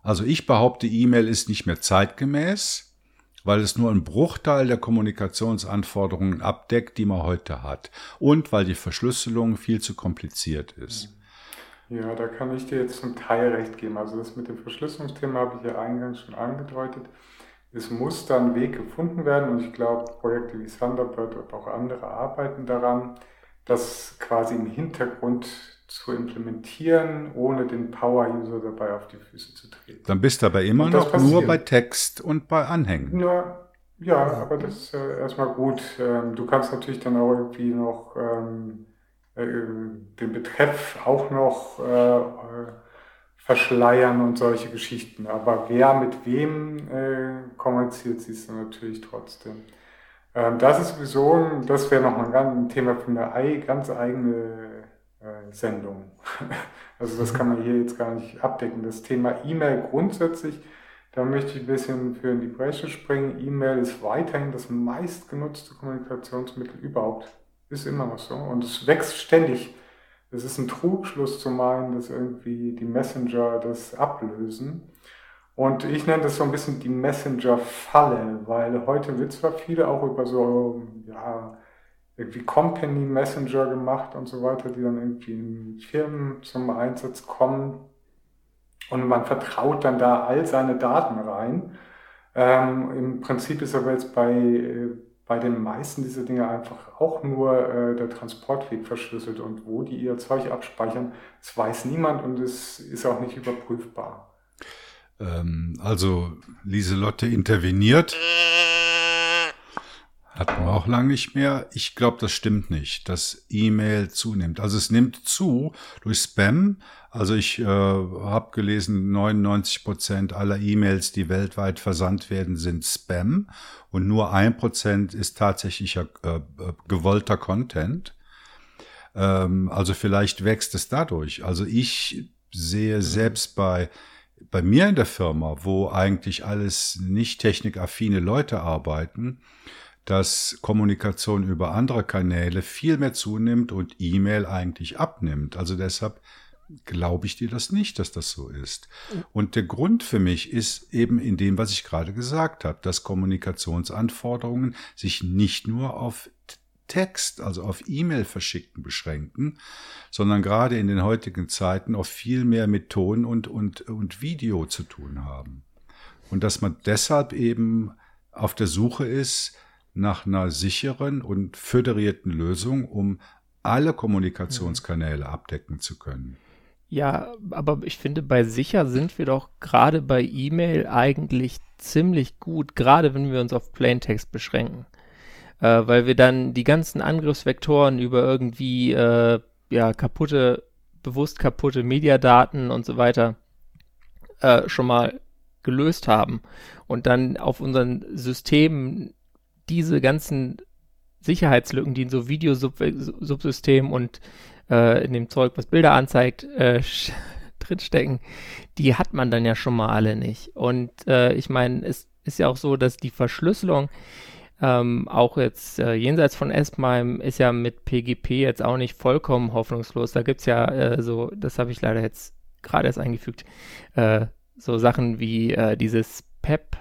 Also ich behaupte, E-Mail ist nicht mehr zeitgemäß weil es nur einen Bruchteil der Kommunikationsanforderungen abdeckt, die man heute hat. Und weil die Verschlüsselung viel zu kompliziert ist. Ja, da kann ich dir jetzt zum Teil recht geben. Also das mit dem Verschlüsselungsthema habe ich ja eingangs schon angedeutet. Es muss dann Weg gefunden werden und ich glaube, Projekte wie Thunderbird und auch andere arbeiten daran, dass quasi im Hintergrund zu implementieren, ohne den Power-User dabei auf die Füße zu treten. Dann bist du aber immer noch nur bei Text und bei Anhängen. Nur, ja, aber das ist äh, erstmal gut. Ähm, du kannst natürlich dann auch irgendwie noch ähm, äh, den Betreff auch noch äh, verschleiern und solche Geschichten. Aber wer mit wem äh, kommuniziert, siehst du natürlich trotzdem. Ähm, das ist sowieso, das wäre nochmal ein Thema für eine ganz eigene äh, Sendung. also das kann man hier jetzt gar nicht abdecken. Das Thema E-Mail grundsätzlich, da möchte ich ein bisschen für in die Bresche springen. E-Mail ist weiterhin das meistgenutzte Kommunikationsmittel überhaupt. Ist immer noch so. Und es wächst ständig. Es ist ein Trugschluss zu meinen, dass irgendwie die Messenger das ablösen. Und ich nenne das so ein bisschen die Messenger-Falle, weil heute wird zwar viel auch über so, ja, irgendwie Company Messenger gemacht und so weiter, die dann irgendwie in Firmen zum Einsatz kommen. Und man vertraut dann da all seine Daten rein. Ähm, Im Prinzip ist aber jetzt bei, äh, bei den meisten dieser Dinge einfach auch nur äh, der Transportweg verschlüsselt und wo die ihr Zeug abspeichern, das weiß niemand und es ist auch nicht überprüfbar. Ähm, also Lieselotte interveniert. Hatten wir auch lange nicht mehr. Ich glaube, das stimmt nicht, dass E-Mail zunimmt. Also es nimmt zu durch Spam. Also ich äh, habe gelesen, 99 Prozent aller E-Mails, die weltweit versandt werden, sind Spam. Und nur ein Prozent ist tatsächlicher äh, äh, gewollter Content. Ähm, also vielleicht wächst es dadurch. Also ich sehe selbst bei bei mir in der Firma, wo eigentlich alles nicht technikaffine Leute arbeiten, dass Kommunikation über andere Kanäle viel mehr zunimmt und E-Mail eigentlich abnimmt. Also deshalb glaube ich dir das nicht, dass das so ist. Und der Grund für mich ist eben in dem, was ich gerade gesagt habe, dass Kommunikationsanforderungen sich nicht nur auf Text, also auf E-Mail verschicken beschränken, sondern gerade in den heutigen Zeiten auch viel mehr mit Ton und, und, und Video zu tun haben. Und dass man deshalb eben auf der Suche ist nach einer sicheren und föderierten Lösung, um alle Kommunikationskanäle abdecken zu können. Ja, aber ich finde, bei sicher sind wir doch gerade bei E-Mail eigentlich ziemlich gut, gerade wenn wir uns auf Plaintext beschränken äh, weil wir dann die ganzen Angriffsvektoren über irgendwie äh, ja kaputte, bewusst kaputte Mediadaten und so weiter äh, schon mal gelöst haben und dann auf unseren Systemen diese ganzen Sicherheitslücken, die in so Videosubsystemen und äh, in dem Zeug, was Bilder anzeigt, äh, drinstecken, die hat man dann ja schon mal alle nicht. Und äh, ich meine, es ist ja auch so, dass die Verschlüsselung ähm, auch jetzt äh, jenseits von S-MIME ist ja mit PGP jetzt auch nicht vollkommen hoffnungslos. Da gibt es ja äh, so, das habe ich leider jetzt gerade erst eingefügt, äh, so Sachen wie äh, dieses PEP,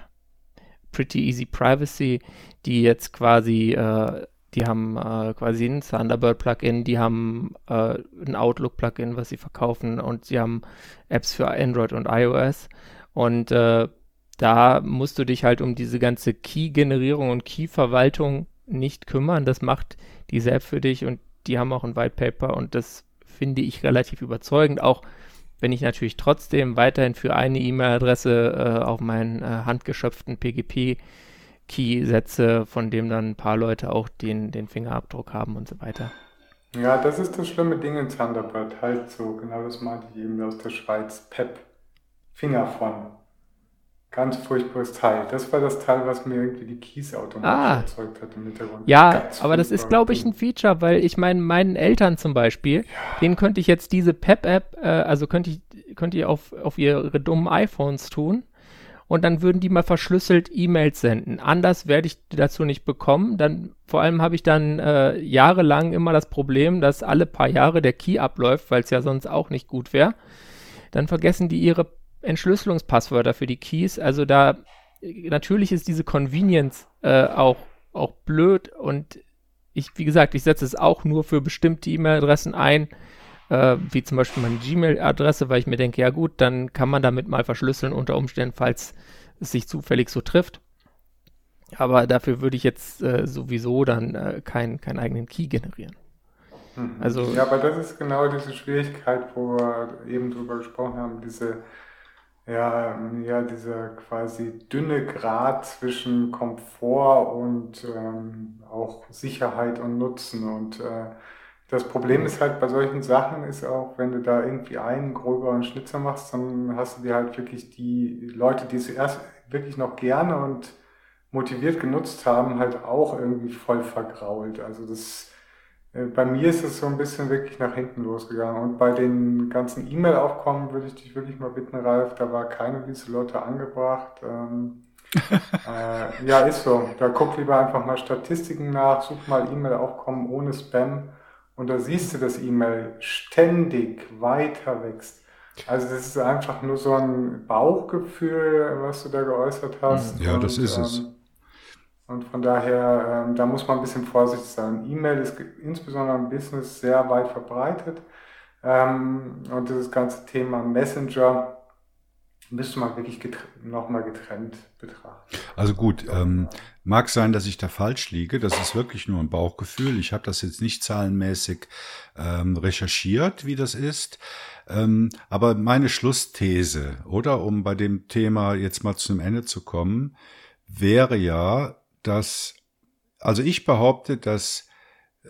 Pretty Easy Privacy, die jetzt quasi, äh, die haben äh, quasi ein Thunderbird-Plugin, die haben ein Outlook-Plugin, was sie verkaufen und sie haben Apps für Android und iOS. Und da musst du dich halt um diese ganze Key-Generierung und Key-Verwaltung nicht kümmern. Das macht die selbst für dich und die haben auch ein White Paper und das finde ich relativ überzeugend. Auch wenn ich natürlich trotzdem weiterhin für eine E-Mail-Adresse äh, auf meinen äh, handgeschöpften PGP-Key setze, von dem dann ein paar Leute auch den, den Fingerabdruck haben und so weiter. Ja, das ist das schlimme Ding in Thunderbird. Halt so, genau das meinte ich eben aus der Schweiz. PEP. Finger von. Ganz furchtbares Teil. Das war das Teil, was mir irgendwie die Keys automatisch ah. erzeugt hat im Hintergrund. Ja, Ganz aber das ist, glaube ich, ein Feature, weil ich meine, meinen Eltern zum Beispiel, ja. denen könnte ich jetzt diese Pep-App, äh, also könnte ich, könnte ich auf, auf ihre dummen iPhones tun und dann würden die mal verschlüsselt E-Mails senden. Anders werde ich dazu nicht bekommen. Dann, vor allem habe ich dann äh, jahrelang immer das Problem, dass alle paar Jahre der Key abläuft, weil es ja sonst auch nicht gut wäre. Dann vergessen die ihre Entschlüsselungspasswörter für die Keys. Also da natürlich ist diese Convenience äh, auch, auch blöd und ich, wie gesagt, ich setze es auch nur für bestimmte E-Mail-Adressen ein, äh, wie zum Beispiel meine Gmail-Adresse, weil ich mir denke, ja gut, dann kann man damit mal verschlüsseln unter Umständen, falls es sich zufällig so trifft. Aber dafür würde ich jetzt äh, sowieso dann äh, keinen kein eigenen Key generieren. Mhm. Also, ja, aber das ist genau diese Schwierigkeit, wo wir eben drüber gesprochen haben, diese ja, ja, dieser quasi dünne Grad zwischen Komfort und ähm, auch Sicherheit und Nutzen. Und äh, das Problem ist halt bei solchen Sachen ist auch, wenn du da irgendwie einen gröberen Schnitzer machst, dann hast du dir halt wirklich die Leute, die es erst wirklich noch gerne und motiviert genutzt haben, halt auch irgendwie voll vergrault. Also das, bei mir ist es so ein bisschen wirklich nach hinten losgegangen. Und bei den ganzen E-Mail-Aufkommen würde ich dich wirklich mal bitten, Ralf, da war keine Lieselotte angebracht. Ähm, äh, ja, ist so. Da guck lieber einfach mal Statistiken nach, such mal E-Mail-Aufkommen ohne Spam und da siehst du, dass E-Mail ständig weiter wächst. Also das ist einfach nur so ein Bauchgefühl, was du da geäußert hast. Ja, das und, ist es. Ähm, und von daher, ähm, da muss man ein bisschen vorsichtig sein. E-Mail ist insbesondere im Business sehr weit verbreitet. Ähm, und dieses ganze Thema Messenger müsste man wirklich nochmal getrennt betrachten. Also gut, ähm, mag sein, dass ich da falsch liege. Das ist wirklich nur ein Bauchgefühl. Ich habe das jetzt nicht zahlenmäßig ähm, recherchiert, wie das ist. Ähm, aber meine Schlussthese, oder um bei dem Thema jetzt mal zum Ende zu kommen, wäre ja, dass, also ich behaupte, dass äh,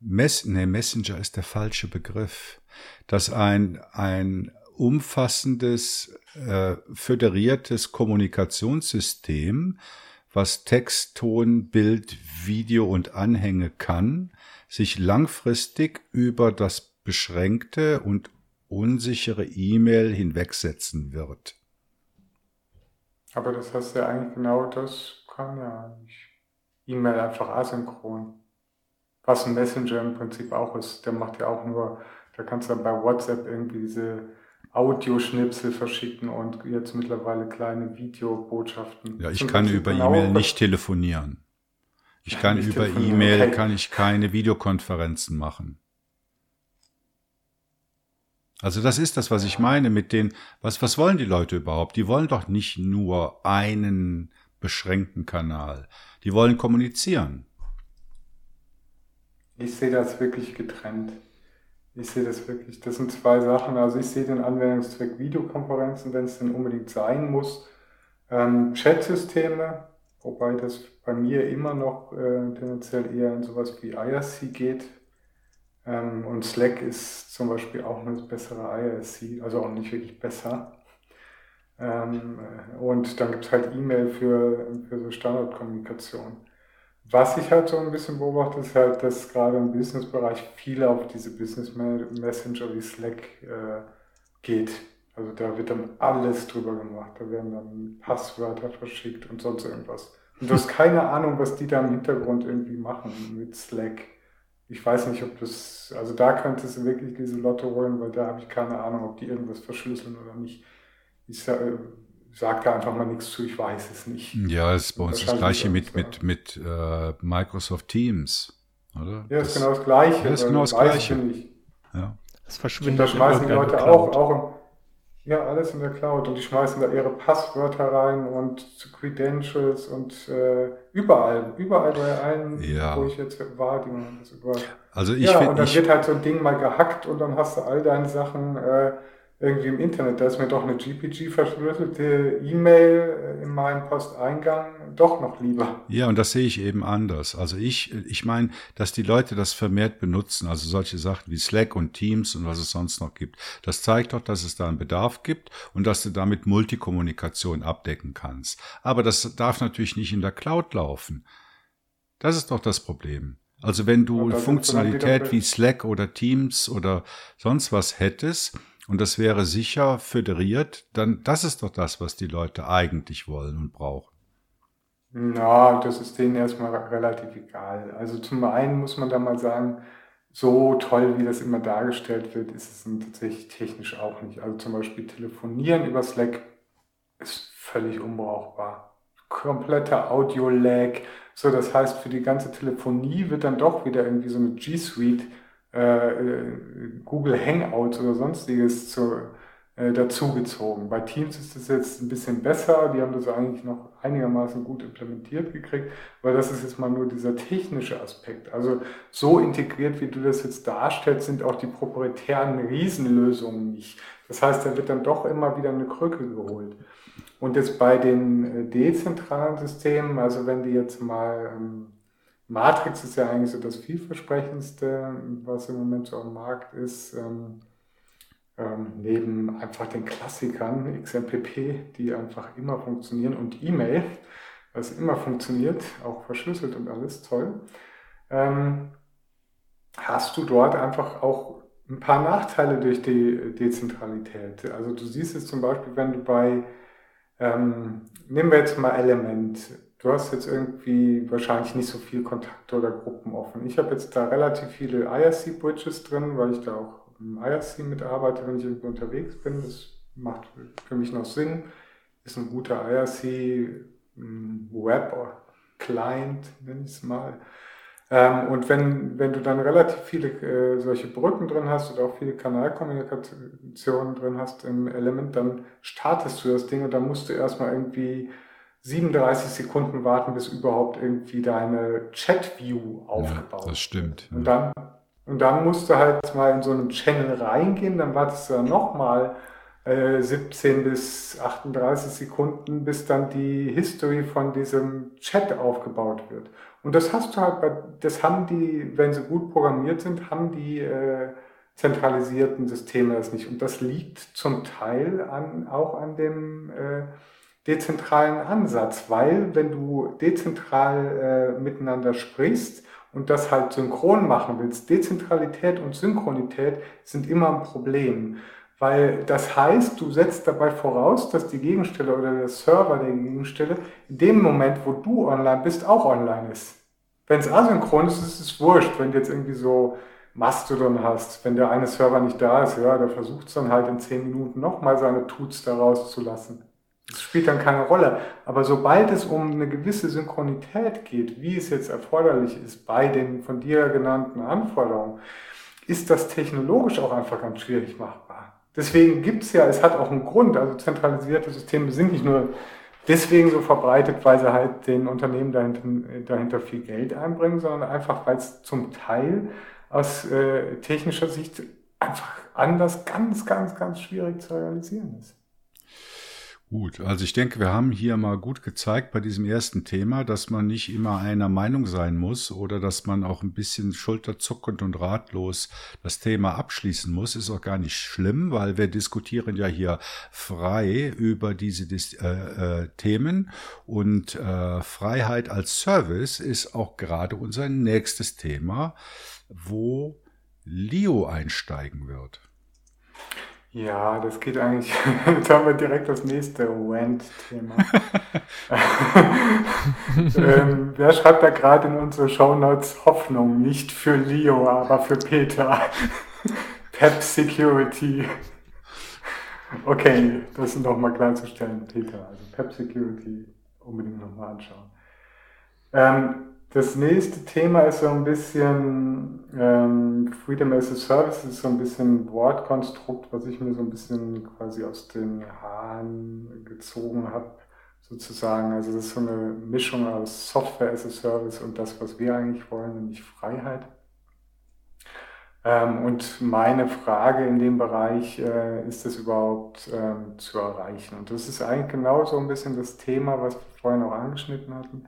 Mess, nee, Messenger ist der falsche Begriff, dass ein, ein umfassendes, äh, föderiertes Kommunikationssystem, was Text, Ton, Bild, Video und Anhänge kann, sich langfristig über das beschränkte und unsichere E-Mail hinwegsetzen wird. Aber das heißt ja eigentlich genau das kann ja nicht. E-Mail einfach asynchron. Was ein Messenger im Prinzip auch ist. Der macht ja auch nur, da kannst du dann bei WhatsApp irgendwie diese Audioschnipsel verschicken und jetzt mittlerweile kleine Videobotschaften. Ja, ich kann über genau E-Mail nicht telefonieren. Ich kann über E-Mail okay. kann ich keine Videokonferenzen machen. Also das ist das, was ich meine mit den, was, was wollen die Leute überhaupt? Die wollen doch nicht nur einen beschränkten Kanal. Die wollen kommunizieren. Ich sehe das wirklich getrennt. Ich sehe das wirklich. Das sind zwei Sachen. Also ich sehe den Anwendungszweck Videokonferenzen, wenn es denn unbedingt sein muss. Ähm, Chatsysteme, wobei das bei mir immer noch äh, tendenziell eher in sowas wie IRC geht. Ähm, und Slack ist zum Beispiel auch eine bessere IRC, also auch nicht wirklich besser. Ähm, und dann gibt es halt E-Mail für, für so Standardkommunikation. Was ich halt so ein bisschen beobachte, ist halt, dass gerade im Businessbereich viele auf diese Business Messenger wie Slack äh, geht. Also da wird dann alles drüber gemacht. Da werden dann Passwörter verschickt und sonst irgendwas. Und du hast keine Ahnung, was die da im Hintergrund irgendwie machen mit Slack. Ich weiß nicht, ob das, also da könntest du wirklich diese Lotto holen, weil da habe ich keine Ahnung, ob die irgendwas verschlüsseln oder nicht. Ich sage, sag da einfach mal nichts zu, ich weiß es nicht. Ja, es ist bei uns das gleiche mit, mit, mit äh, Microsoft Teams, oder? Ja, das ist genau das Gleiche. Ja, ist genau das Gleiche. Ja. Das verschwindet. Und da schmeißen die Leute auch, auch ja, alles in der Cloud und die schmeißen da ihre Passwörter rein und Credentials und äh, überall, überall bei allen, ja. wo ich jetzt war, die man das überall. Also ich ja, und dann ich, wird halt so ein Ding mal gehackt und dann hast du all deine Sachen äh, irgendwie im Internet, da ist mir doch eine GPG verschlüsselte E-Mail äh, in meinem Posteingang doch noch lieber. Ja, und das sehe ich eben anders. Also ich, ich meine, dass die Leute das vermehrt benutzen, also solche Sachen wie Slack und Teams und was es sonst noch gibt. Das zeigt doch, dass es da einen Bedarf gibt und dass du damit Multikommunikation abdecken kannst. Aber das darf natürlich nicht in der Cloud laufen. Das ist doch das Problem. Also wenn du Funktionalität wie Slack oder Teams oder sonst was hättest, und das wäre sicher föderiert, dann das ist doch das, was die Leute eigentlich wollen und brauchen. Na, das ist denen erstmal relativ egal. Also zum einen muss man da mal sagen, so toll, wie das immer dargestellt wird, ist es tatsächlich technisch auch nicht. Also zum Beispiel telefonieren über Slack ist völlig unbrauchbar. Kompletter Audio-Lag. So, das heißt, für die ganze Telefonie wird dann doch wieder irgendwie so eine G Suite äh, Google Hangouts oder sonstiges zu, äh, dazugezogen. Bei Teams ist das jetzt ein bisschen besser, die haben das eigentlich noch einigermaßen gut implementiert gekriegt, weil das ist jetzt mal nur dieser technische Aspekt. Also so integriert, wie du das jetzt darstellst, sind auch die proprietären Riesenlösungen nicht. Das heißt, da wird dann doch immer wieder eine Krücke geholt. Und jetzt bei den äh, dezentralen Systemen, also wenn du jetzt mal ähm, Matrix ist ja eigentlich so das vielversprechendste, was im Moment so am Markt ist. Ähm, ähm, neben einfach den Klassikern XMPP, die einfach immer funktionieren und E-Mail, was immer funktioniert, auch verschlüsselt und alles toll, ähm, hast du dort einfach auch ein paar Nachteile durch die Dezentralität. Also du siehst es zum Beispiel, wenn du bei, ähm, nehmen wir jetzt mal Element, du hast jetzt irgendwie wahrscheinlich nicht so viel Kontakte oder Gruppen offen. Ich habe jetzt da relativ viele IRC-Bridges drin, weil ich da auch im IRC mitarbeite, wenn ich irgendwo unterwegs bin. Das macht für mich noch Sinn. Ist ein guter IRC Web Client, nenne ich es mal. Ähm, und wenn, wenn du dann relativ viele äh, solche Brücken drin hast oder auch viele Kanalkommunikationen drin hast im Element, dann startest du das Ding und dann musst du erstmal irgendwie 37 Sekunden warten, bis überhaupt irgendwie deine Chat-View aufgebaut ja, das stimmt. Und dann, und dann musst du halt mal in so einen Channel reingehen, dann wartest du dann nochmal äh, 17 bis 38 Sekunden, bis dann die History von diesem Chat aufgebaut wird. Und das hast du halt bei, das haben die, wenn sie gut programmiert sind, haben die äh, zentralisierten Systeme das nicht. Und das liegt zum Teil an, auch an dem äh, dezentralen Ansatz, weil wenn du dezentral äh, miteinander sprichst und das halt synchron machen willst, Dezentralität und Synchronität sind immer ein Problem. Weil das heißt, du setzt dabei voraus, dass die Gegenstelle oder der Server der Gegenstelle in dem Moment, wo du online bist, auch online ist. Wenn es asynchron ist, ist es wurscht. Wenn du jetzt irgendwie so Mastodon hast, wenn der eine Server nicht da ist, ja, der versucht es dann halt in zehn Minuten nochmal seine Tuts da rauszulassen. Das spielt dann keine Rolle. Aber sobald es um eine gewisse Synchronität geht, wie es jetzt erforderlich ist bei den von dir genannten Anforderungen, ist das technologisch auch einfach ganz schwierig machbar. Deswegen gibt es ja, es hat auch einen Grund, also zentralisierte Systeme sind nicht nur deswegen so verbreitet, weil sie halt den Unternehmen dahinter, dahinter viel Geld einbringen, sondern einfach, weil es zum Teil aus äh, technischer Sicht einfach anders ganz, ganz, ganz schwierig zu realisieren ist. Gut, also ich denke, wir haben hier mal gut gezeigt bei diesem ersten Thema, dass man nicht immer einer Meinung sein muss oder dass man auch ein bisschen schulterzuckend und ratlos das Thema abschließen muss. Ist auch gar nicht schlimm, weil wir diskutieren ja hier frei über diese äh, äh, Themen und äh, Freiheit als Service ist auch gerade unser nächstes Thema, wo Leo einsteigen wird. Ja, das geht eigentlich. Jetzt haben wir direkt das nächste Rant-Thema. ähm, wer schreibt da gerade in unsere Shownotes Hoffnung? Nicht für Leo, aber für Peter. Pep Security. Okay, das ist nochmal klarzustellen, Peter. Also Pep Security unbedingt nochmal anschauen. Ähm, das nächste Thema ist so ein bisschen ähm, Freedom as a Service, ist so ein bisschen ein Wortkonstrukt, was ich mir so ein bisschen quasi aus den Haaren gezogen habe, sozusagen. Also das ist so eine Mischung aus Software as a Service und das, was wir eigentlich wollen, nämlich Freiheit. Ähm, und meine Frage in dem Bereich, äh, ist das überhaupt ähm, zu erreichen? Und das ist eigentlich genau so ein bisschen das Thema, was wir vorhin auch angeschnitten hatten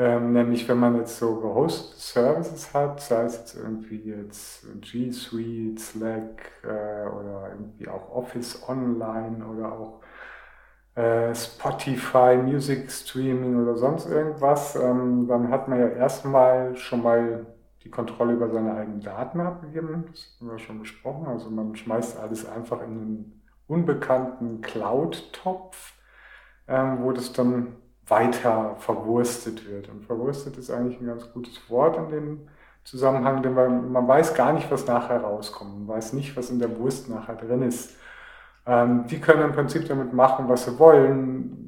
ähm, nämlich wenn man jetzt so gehostete Services hat, sei es jetzt irgendwie jetzt G Suite, Slack äh, oder irgendwie auch Office Online oder auch äh, Spotify, Music Streaming oder sonst irgendwas, ähm, dann hat man ja erstmal schon mal die Kontrolle über seine eigenen Daten abgegeben. Das haben wir schon besprochen. Also man schmeißt alles einfach in einen unbekannten Cloud-Topf, ähm, wo das dann weiter verwurstet wird. Und verwurstet ist eigentlich ein ganz gutes Wort in dem Zusammenhang, denn man, man weiß gar nicht, was nachher rauskommt. Man weiß nicht, was in der Wurst nachher drin ist. Ähm, die können im Prinzip damit machen, was sie wollen.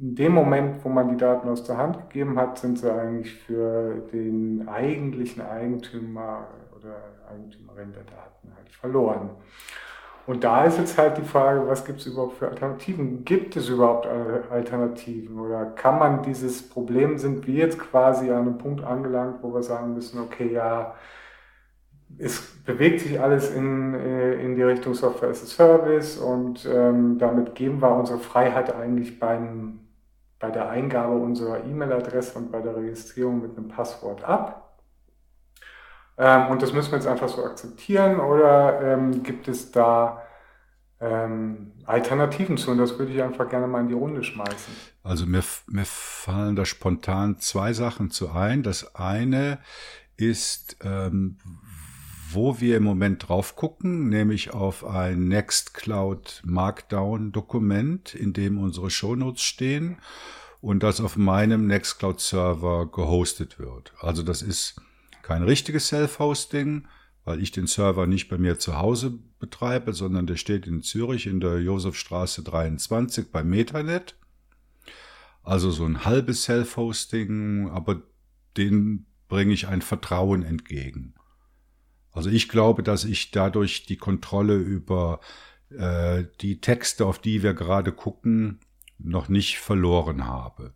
In dem Moment, wo man die Daten aus der Hand gegeben hat, sind sie eigentlich für den eigentlichen Eigentümer oder Eigentümerin der Daten halt verloren. Und da ist jetzt halt die Frage, was gibt es überhaupt für Alternativen? Gibt es überhaupt Alternativen? Oder kann man dieses Problem, sind wir jetzt quasi an einem Punkt angelangt, wo wir sagen müssen, okay, ja, es bewegt sich alles in, äh, in die Richtung Software as a Service und ähm, damit geben wir unsere Freiheit eigentlich beim, bei der Eingabe unserer E-Mail-Adresse und bei der Registrierung mit einem Passwort ab. Ähm, und das müssen wir jetzt einfach so akzeptieren oder ähm, gibt es da ähm, Alternativen zu? Und das würde ich einfach gerne mal in die Runde schmeißen. Also mir, mir fallen da spontan zwei Sachen zu ein. Das eine ist, ähm, wo wir im Moment drauf gucken, nämlich auf ein Nextcloud Markdown Dokument, in dem unsere Shownotes stehen und das auf meinem Nextcloud Server gehostet wird. Also das ist kein richtiges Self-Hosting, weil ich den Server nicht bei mir zu Hause betreibe, sondern der steht in Zürich in der Josefstraße 23 bei Metanet. Also so ein halbes Self-Hosting, aber den bringe ich ein Vertrauen entgegen. Also ich glaube, dass ich dadurch die Kontrolle über äh, die Texte, auf die wir gerade gucken, noch nicht verloren habe.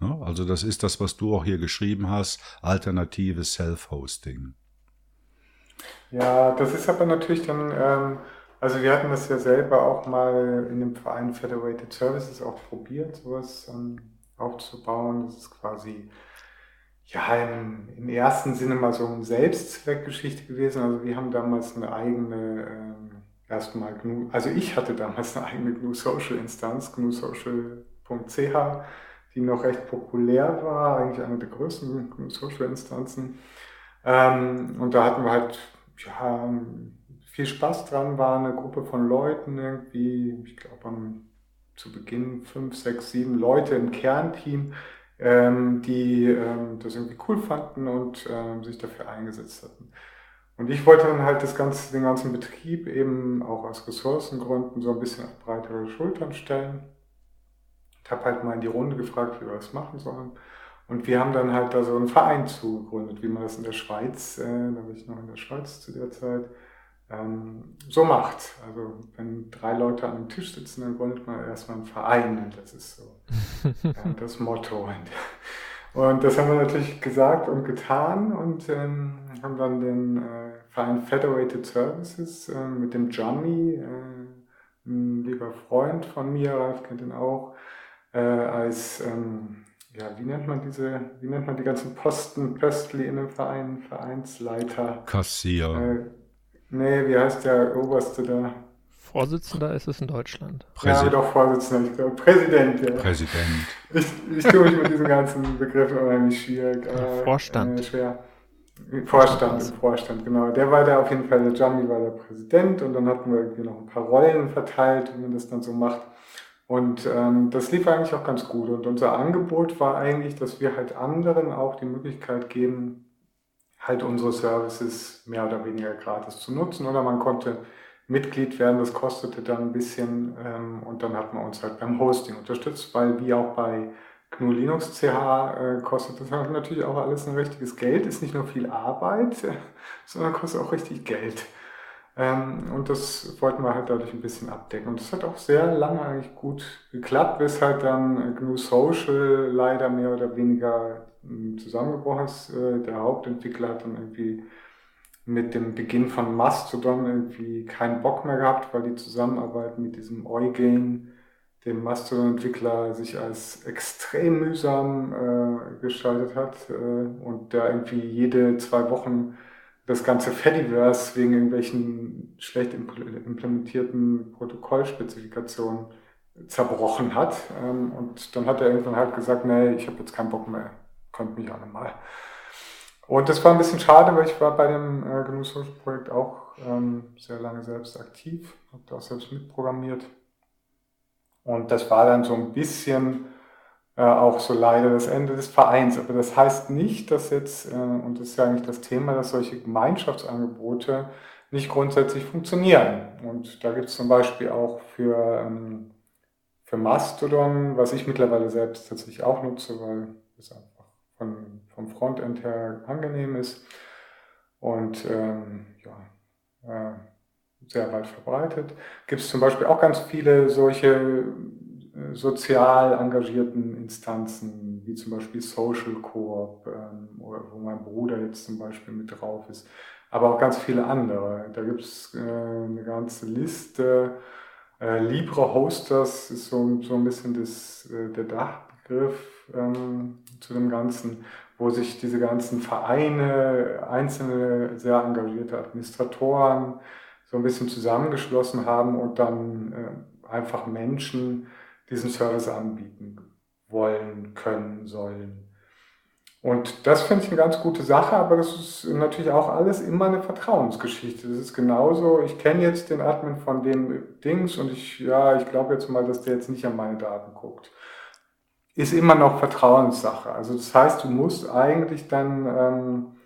Ne? Also das ist das, was du auch hier geschrieben hast, alternatives Self-Hosting. Ja, das ist aber natürlich dann, ähm, also wir hatten das ja selber auch mal in dem Verein Federated Services auch probiert, sowas ähm, aufzubauen. Das ist quasi ja im, im, ersten Sinne mal so eine Selbstzweckgeschichte gewesen. Also wir haben damals eine eigene ähm, erstmal GNU, also ich hatte damals eine eigene GNU Social Instanz, gnusocial.ch, die noch recht populär war, eigentlich eine der größten GNU Social Instanzen. Ähm, und da hatten wir halt ja, viel Spaß dran, war eine Gruppe von Leuten irgendwie, ich glaube zu Beginn fünf, sechs, sieben Leute im Kernteam, ähm, die ähm, das irgendwie cool fanden und ähm, sich dafür eingesetzt hatten. Und ich wollte dann halt das ganze, den ganzen Betrieb eben auch aus Ressourcengründen so ein bisschen auf breitere Schultern stellen. Ich habe halt mal in die Runde gefragt, wie wir das machen sollen. Und wir haben dann halt da so einen Verein zugegründet, wie man das in der Schweiz, äh, da war ich noch in der Schweiz zu der Zeit, ähm, so macht. Also wenn drei Leute an einem Tisch sitzen, dann gründet man erstmal einen Verein. Und das ist so ja, das Motto. Und, das haben wir natürlich gesagt und getan und ähm, haben dann den äh, Verein Federated Services äh, mit dem Johnny, äh, ein lieber Freund von mir, Ralf kennt ihn auch, äh, als ähm, ja, wie nennt man diese, wie nennt man die ganzen Posten, Pöstli in einem Verein, Vereinsleiter? Kassier. Äh, nee, wie heißt der Oberste da? Vorsitzender ist es in Deutschland. Präsident. Ja, doch Vorsitzender, ich glaube. Präsident, ja. Präsident. Ich, ich tue mich mit diesen ganzen Begriffen unheimlich schwierig. Äh, Vorstand. Äh, schwer. Vorstand, im Vorstand, genau. Der war da auf jeden Fall, der Gianni war der Präsident und dann hatten wir irgendwie noch ein paar Rollen verteilt, wie man das dann so macht. Und ähm, das lief eigentlich auch ganz gut. Und unser Angebot war eigentlich, dass wir halt anderen auch die Möglichkeit geben, halt unsere Services mehr oder weniger gratis zu nutzen. Oder man konnte Mitglied werden, das kostete dann ein bisschen. Ähm, und dann hat man uns halt beim Hosting unterstützt, weil wie auch bei GNU Linux CH äh, kostet das halt natürlich auch alles ein richtiges Geld. Ist nicht nur viel Arbeit, sondern kostet auch richtig Geld. Ähm, und das wollten wir halt dadurch ein bisschen abdecken. Und das hat auch sehr lange eigentlich gut geklappt, bis halt dann GNU Social leider mehr oder weniger hm, zusammengebrochen ist. Äh, der Hauptentwickler hat dann irgendwie mit dem Beginn von Mastodon irgendwie keinen Bock mehr gehabt, weil die Zusammenarbeit mit diesem Eugen, dem Mastodon-Entwickler, sich als extrem mühsam äh, gestaltet hat äh, und der irgendwie jede zwei Wochen das ganze Fediverse wegen irgendwelchen schlecht implementierten Protokollspezifikationen zerbrochen hat. Ähm, und dann hat er irgendwann halt gesagt, nee, ich habe jetzt keinen Bock mehr, kommt mich auch nochmal. Und das war ein bisschen schade, weil ich war bei dem äh, GNU Social Projekt auch ähm, sehr lange selbst aktiv, habe da auch selbst mitprogrammiert. Und das war dann so ein bisschen äh, auch so leider das Ende des Vereins. Aber das heißt nicht, dass jetzt, äh, und das ist ja eigentlich das Thema, dass solche Gemeinschaftsangebote nicht grundsätzlich funktionieren. Und da gibt es zum Beispiel auch für, ähm, für Mastodon, was ich mittlerweile selbst tatsächlich auch nutze, weil es einfach von, vom Frontend her angenehm ist und ähm, ja, äh, sehr weit verbreitet. Gibt es zum Beispiel auch ganz viele solche sozial engagierten Instanzen, wie zum Beispiel Social Coop, ähm, wo mein Bruder jetzt zum Beispiel mit drauf ist, aber auch ganz viele andere. Da gibt es äh, eine ganze Liste. Äh, Libre Hosters ist so, ein bisschen das, äh, der Dachbegriff ähm, zu dem Ganzen, wo sich diese ganzen Vereine, einzelne sehr engagierte Administratoren so ein bisschen zusammengeschlossen haben und dann äh, einfach Menschen diesen Service anbieten wollen, können, sollen. Und das finde ich eine ganz gute Sache, aber das ist natürlich auch alles immer eine Vertrauensgeschichte. Das ist genauso, ich kenne jetzt den Admin von dem Dings und ich, ja, ich glaube jetzt mal, dass der jetzt nicht an meine Daten guckt. Ist immer noch Vertrauenssache. Also das heißt, du musst eigentlich dann ähm,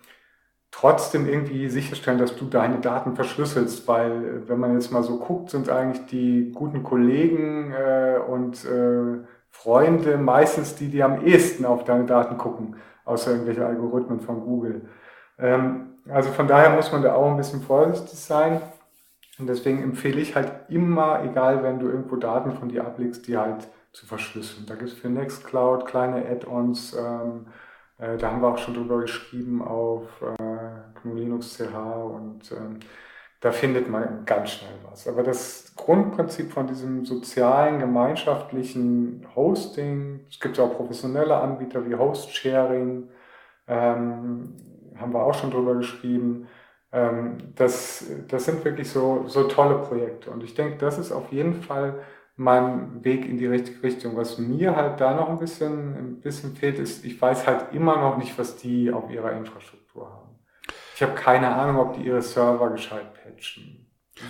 trotzdem irgendwie sicherstellen, dass du deine Daten verschlüsselst, weil wenn man jetzt mal so guckt, sind eigentlich die guten Kollegen äh, und äh, Freunde meistens die, die am ehesten auf deine Daten gucken außer irgendwelche Algorithmen von Google. Ähm, also von daher muss man da auch ein bisschen vorsichtig sein. Und deswegen empfehle ich halt immer, egal wenn du irgendwo Daten von dir ablegst, die halt zu verschlüsseln. Da gibt es für Nextcloud kleine Add-ons. Ähm, äh, da haben wir auch schon drüber geschrieben auf äh, GNU Linux CH und ähm, da findet man ganz schnell was. Aber das Grundprinzip von diesem sozialen, gemeinschaftlichen Hosting, es gibt ja auch professionelle Anbieter wie Host-Sharing, ähm, haben wir auch schon drüber geschrieben. Ähm, das, das sind wirklich so, so tolle Projekte. Und ich denke, das ist auf jeden Fall mein Weg in die richtige Richtung. Was mir halt da noch ein bisschen, ein bisschen fehlt, ist, ich weiß halt immer noch nicht, was die auf ihrer Infrastruktur. Ich habe keine Ahnung, ob die ihre Server gescheit patchen.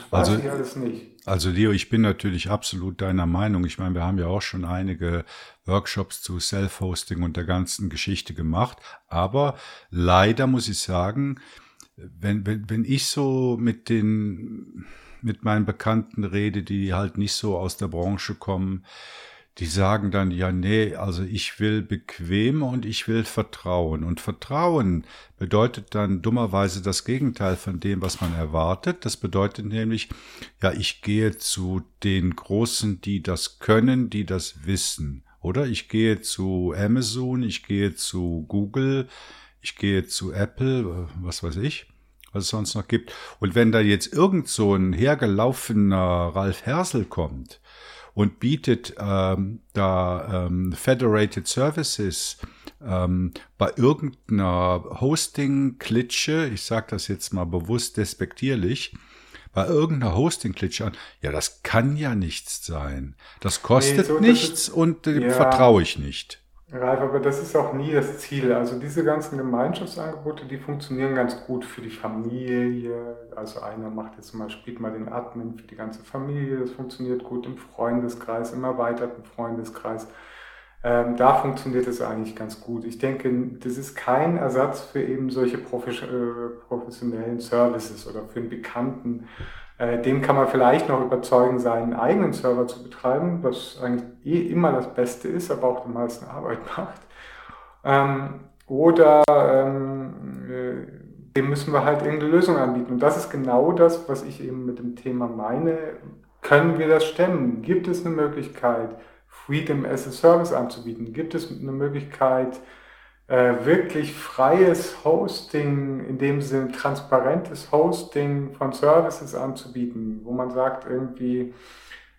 Das also, alles nicht. Also Leo, ich bin natürlich absolut deiner Meinung. Ich meine, wir haben ja auch schon einige Workshops zu Self-Hosting und der ganzen Geschichte gemacht. Aber leider muss ich sagen, wenn, wenn, wenn ich so mit den, mit meinen Bekannten rede, die halt nicht so aus der Branche kommen, die sagen dann, ja, nee, also ich will bequem und ich will Vertrauen. Und Vertrauen bedeutet dann dummerweise das Gegenteil von dem, was man erwartet. Das bedeutet nämlich, ja, ich gehe zu den Großen, die das können, die das wissen. Oder ich gehe zu Amazon, ich gehe zu Google, ich gehe zu Apple, was weiß ich was es sonst noch gibt. Und wenn da jetzt irgend so ein hergelaufener Ralf Hersel kommt und bietet ähm, da ähm, Federated Services ähm, bei irgendeiner Hosting-Klitsche, ich sage das jetzt mal bewusst despektierlich, bei irgendeiner Hosting-Klitsche an, ja, das kann ja nichts sein. Das kostet nee, so, nichts das ist, und dem ja. vertraue ich nicht. Ralf, aber das ist auch nie das Ziel. Also diese ganzen Gemeinschaftsangebote, die funktionieren ganz gut für die Familie. Also einer macht jetzt mal, spielt mal den Admin für die ganze Familie. Das funktioniert gut im Freundeskreis, im erweiterten Freundeskreis. Ähm, da funktioniert es eigentlich ganz gut. Ich denke, das ist kein Ersatz für eben solche äh, professionellen Services oder für einen Bekannten äh, dem kann man vielleicht noch überzeugen, seinen eigenen Server zu betreiben, was eigentlich eh immer das Beste ist, aber auch die meisten Arbeit macht. Ähm, oder ähm, äh, dem müssen wir halt irgendeine Lösung anbieten. Und das ist genau das, was ich eben mit dem Thema meine. Können wir das stemmen? Gibt es eine Möglichkeit, Freedom as a Service anzubieten? Gibt es eine Möglichkeit, äh, wirklich freies Hosting, in dem Sinne transparentes Hosting von Services anzubieten, wo man sagt irgendwie,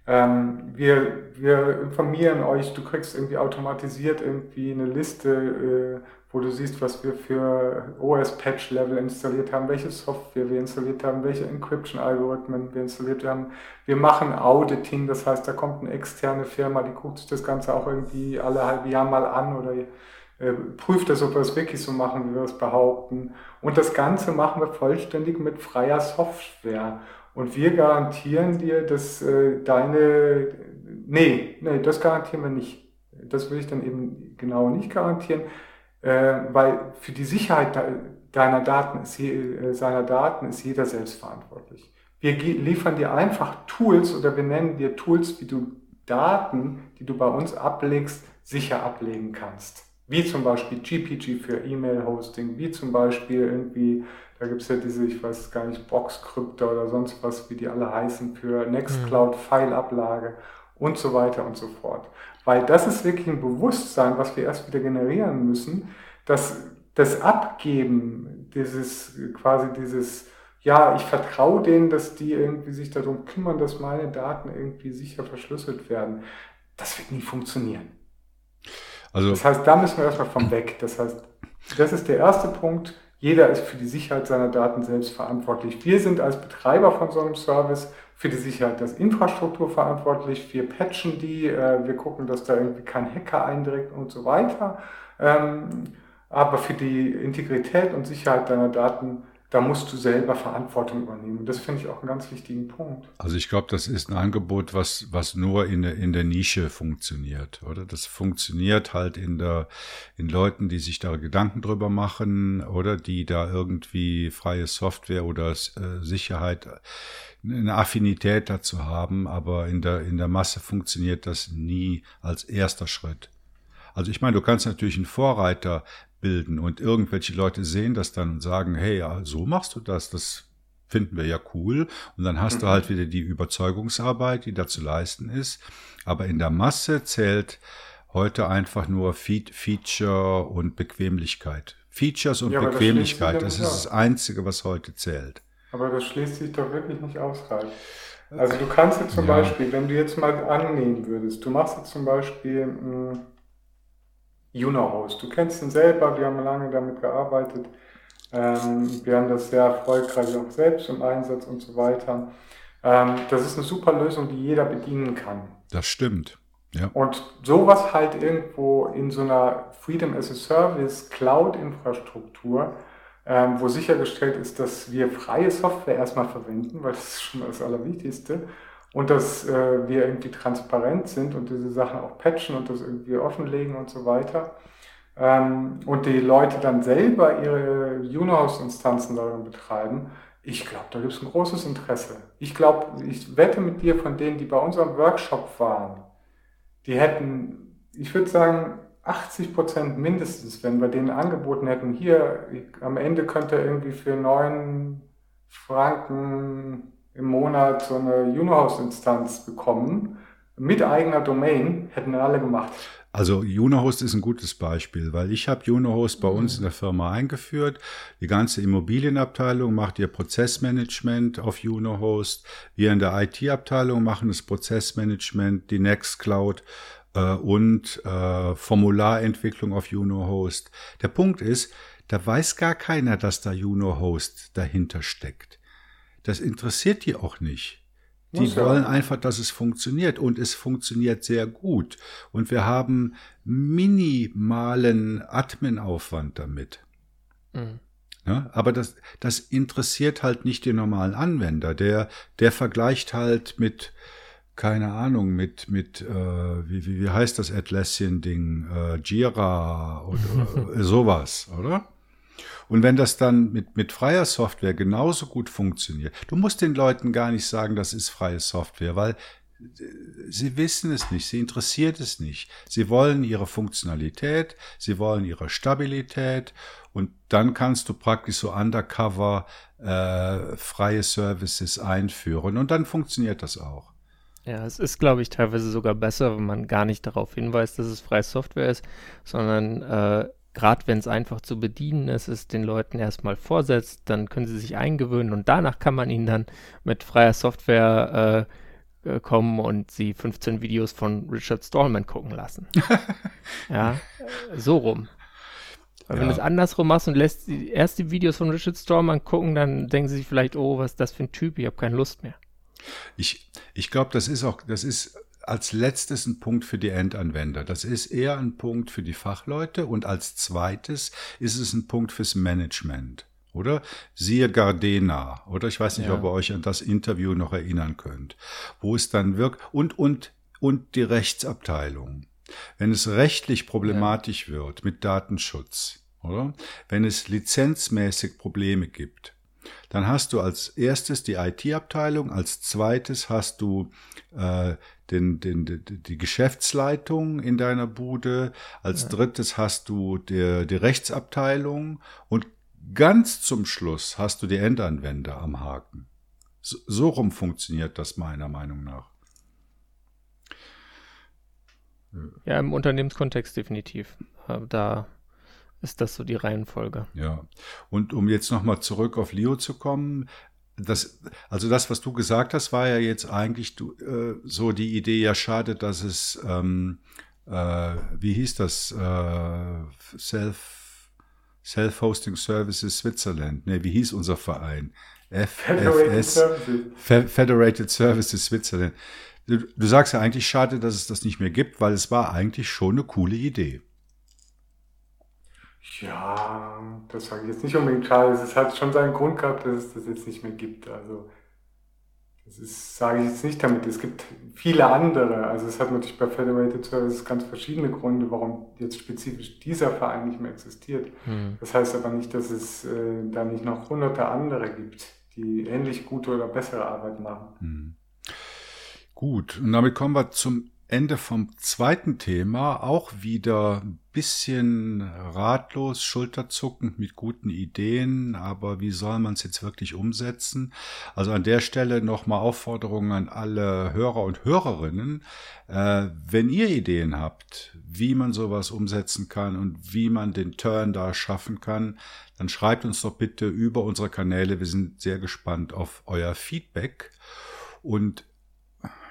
ähm, wir, wir informieren euch, du kriegst irgendwie automatisiert irgendwie eine Liste, äh, wo du siehst, was wir für OS-Patch-Level installiert haben, welche Software wir installiert haben, welche Encryption-Algorithmen wir installiert haben. Wir machen Auditing, das heißt, da kommt eine externe Firma, die guckt sich das Ganze auch irgendwie alle halbe Jahr mal an oder äh, prüft das, ob wir es wirklich so machen, wie wir es behaupten. Und das Ganze machen wir vollständig mit freier Software. Und wir garantieren dir, dass äh, deine, nee, nee, das garantieren wir nicht. Das will ich dann eben genau nicht garantieren, weil für die Sicherheit deiner Daten ist, äh, seiner Daten ist jeder selbst verantwortlich. Wir liefern dir einfach Tools oder wir nennen dir Tools, wie du Daten, die du bei uns ablegst, sicher ablegen kannst wie zum Beispiel GPG für E-Mail-Hosting, wie zum Beispiel irgendwie, da gibt es ja diese, ich weiß gar nicht, Boxcryptor oder sonst was, wie die alle heißen, für Nextcloud, mhm. File-Ablage und so weiter und so fort. Weil das ist wirklich ein Bewusstsein, was wir erst wieder generieren müssen, dass das Abgeben, dieses quasi dieses, ja, ich vertraue denen, dass die irgendwie sich darum kümmern, dass meine Daten irgendwie sicher verschlüsselt werden, das wird nie funktionieren. Also, das heißt, da müssen wir erstmal von weg. Das heißt, das ist der erste Punkt. Jeder ist für die Sicherheit seiner Daten selbst verantwortlich. Wir sind als Betreiber von so einem Service für die Sicherheit der Infrastruktur verantwortlich. Wir patchen die, äh, wir gucken, dass da irgendwie kein Hacker eindringt und so weiter. Ähm, aber für die Integrität und Sicherheit deiner Daten da musst du selber Verantwortung übernehmen. Das finde ich auch einen ganz wichtigen Punkt. Also ich glaube, das ist ein Angebot, was, was nur in der, in der Nische funktioniert, oder? Das funktioniert halt in der, in Leuten, die sich da Gedanken drüber machen, oder die da irgendwie freie Software oder äh, Sicherheit eine Affinität dazu haben, aber in der, in der Masse funktioniert das nie als erster Schritt. Also ich meine, du kannst natürlich einen Vorreiter bilden und irgendwelche Leute sehen das dann und sagen, hey, ja, so machst du das, das finden wir ja cool. Und dann hast du halt wieder die Überzeugungsarbeit, die da zu leisten ist. Aber in der Masse zählt heute einfach nur Fe Feature und Bequemlichkeit. Features und ja, Bequemlichkeit, das, das ist das Einzige, was heute zählt. Aber das schließt sich doch wirklich nicht ausreichend. Also du kannst jetzt zum ja. Beispiel, wenn du jetzt mal annehmen würdest, du machst jetzt zum Beispiel mh, hm, Juno-Host. Du kennst ihn selber, wir haben lange damit gearbeitet. Ähm, wir haben das sehr erfolgreich auch selbst im Einsatz und so weiter. Ähm, das ist eine super Lösung, die jeder bedienen kann. Das stimmt. Ja. Und sowas halt irgendwo in so einer Freedom as a Service Cloud-Infrastruktur, ähm, wo sichergestellt ist, dass wir freie Software erstmal verwenden, weil das ist schon das Allerwichtigste und dass äh, wir irgendwie transparent sind und diese Sachen auch patchen und das irgendwie offenlegen und so weiter. Ähm, und die Leute dann selber ihre Unohost-Instanzen darin betreiben. Ich glaube, da gibt es ein großes Interesse. Ich glaube, ich wette mit dir von denen, die bei unserem Workshop waren, die hätten, ich würde sagen, 80 Prozent mindestens, wenn wir denen angeboten hätten, hier, am Ende könnt ihr irgendwie für 9 Franken im Monat so eine Unohost-Instanz bekommen mit eigener Domain, hätten alle gemacht. Also Unohost ist ein gutes Beispiel, weil ich habe Unohost bei uns in der Firma eingeführt. Die ganze Immobilienabteilung macht ihr Prozessmanagement auf Unohost. Wir in der IT-Abteilung machen das Prozessmanagement, die Nextcloud äh, und äh, Formularentwicklung auf Unohost. Der Punkt ist, da weiß gar keiner, dass da Unohost dahinter steckt. Das interessiert die auch nicht. Die wollen einfach, dass es funktioniert und es funktioniert sehr gut. Und wir haben minimalen Admin-Aufwand damit. Mhm. Ja, aber das, das interessiert halt nicht den normalen Anwender. Der, der vergleicht halt mit, keine Ahnung, mit, mit äh, wie, wie, wie heißt das Atlassian-Ding? Äh, Jira oder sowas, oder? Und wenn das dann mit, mit freier Software genauso gut funktioniert, du musst den Leuten gar nicht sagen, das ist freie Software, weil äh, sie wissen es nicht, sie interessiert es nicht. Sie wollen ihre Funktionalität, sie wollen ihre Stabilität und dann kannst du praktisch so undercover äh, freie Services einführen und dann funktioniert das auch. Ja, es ist, glaube ich, teilweise sogar besser, wenn man gar nicht darauf hinweist, dass es freie Software ist, sondern äh, gerade wenn es einfach zu bedienen ist, es den Leuten erstmal vorsetzt, dann können sie sich eingewöhnen und danach kann man ihnen dann mit freier Software äh, äh kommen und sie 15 Videos von Richard Stallman gucken lassen. ja, so rum. Weil ja. wenn du es andersrum machst und lässt die erste Videos von Richard Stallman gucken, dann denken sie sich vielleicht, oh, was ist das für ein Typ, ich habe keine Lust mehr. Ich, ich glaube, das ist auch, das ist als letztes ein Punkt für die Endanwender. Das ist eher ein Punkt für die Fachleute und als zweites ist es ein Punkt fürs Management. Oder? Siehe Gardena. Oder ich weiß nicht, ja. ob ihr euch an das Interview noch erinnern könnt. Wo es dann wirkt. Und, und, und die Rechtsabteilung. Wenn es rechtlich problematisch ja. wird mit Datenschutz, oder? Wenn es lizenzmäßig Probleme gibt, dann hast du als erstes die IT-Abteilung, als zweites hast du äh, den, den, die Geschäftsleitung in deiner Bude, als ja. drittes hast du die, die Rechtsabteilung und ganz zum Schluss hast du die Endanwender am Haken. So, so rum funktioniert das meiner Meinung nach. Ja, im Unternehmenskontext definitiv. Äh, da ist das so die Reihenfolge. Ja, und um jetzt nochmal zurück auf Leo zu kommen, das, also das, was du gesagt hast, war ja jetzt eigentlich du, äh, so die Idee, ja schade, dass es ähm, äh, wie hieß das? Äh, Self, Self-Hosting Services Switzerland. Ne, wie hieß unser Verein? FFS, Federated Services Switzerland. Du, du sagst ja eigentlich schade, dass es das nicht mehr gibt, weil es war eigentlich schon eine coole Idee. Ja, das sage ich jetzt nicht unbedingt schade. Es hat schon seinen Grund gehabt, dass es das jetzt nicht mehr gibt. Also das ist, sage ich jetzt nicht damit. Es gibt viele andere. Also es hat natürlich bei Federated Services ganz verschiedene Gründe, warum jetzt spezifisch dieser Verein nicht mehr existiert. Hm. Das heißt aber nicht, dass es äh, da nicht noch hunderte andere gibt, die ähnlich gute oder bessere Arbeit machen. Hm. Gut, und damit kommen wir zum Ende vom zweiten Thema. Auch wieder bisschen ratlos, schulterzuckend mit guten Ideen, aber wie soll man es jetzt wirklich umsetzen? Also an der Stelle nochmal Aufforderungen an alle Hörer und Hörerinnen. Äh, wenn ihr Ideen habt, wie man sowas umsetzen kann und wie man den Turn da schaffen kann, dann schreibt uns doch bitte über unsere Kanäle. Wir sind sehr gespannt auf euer Feedback. Und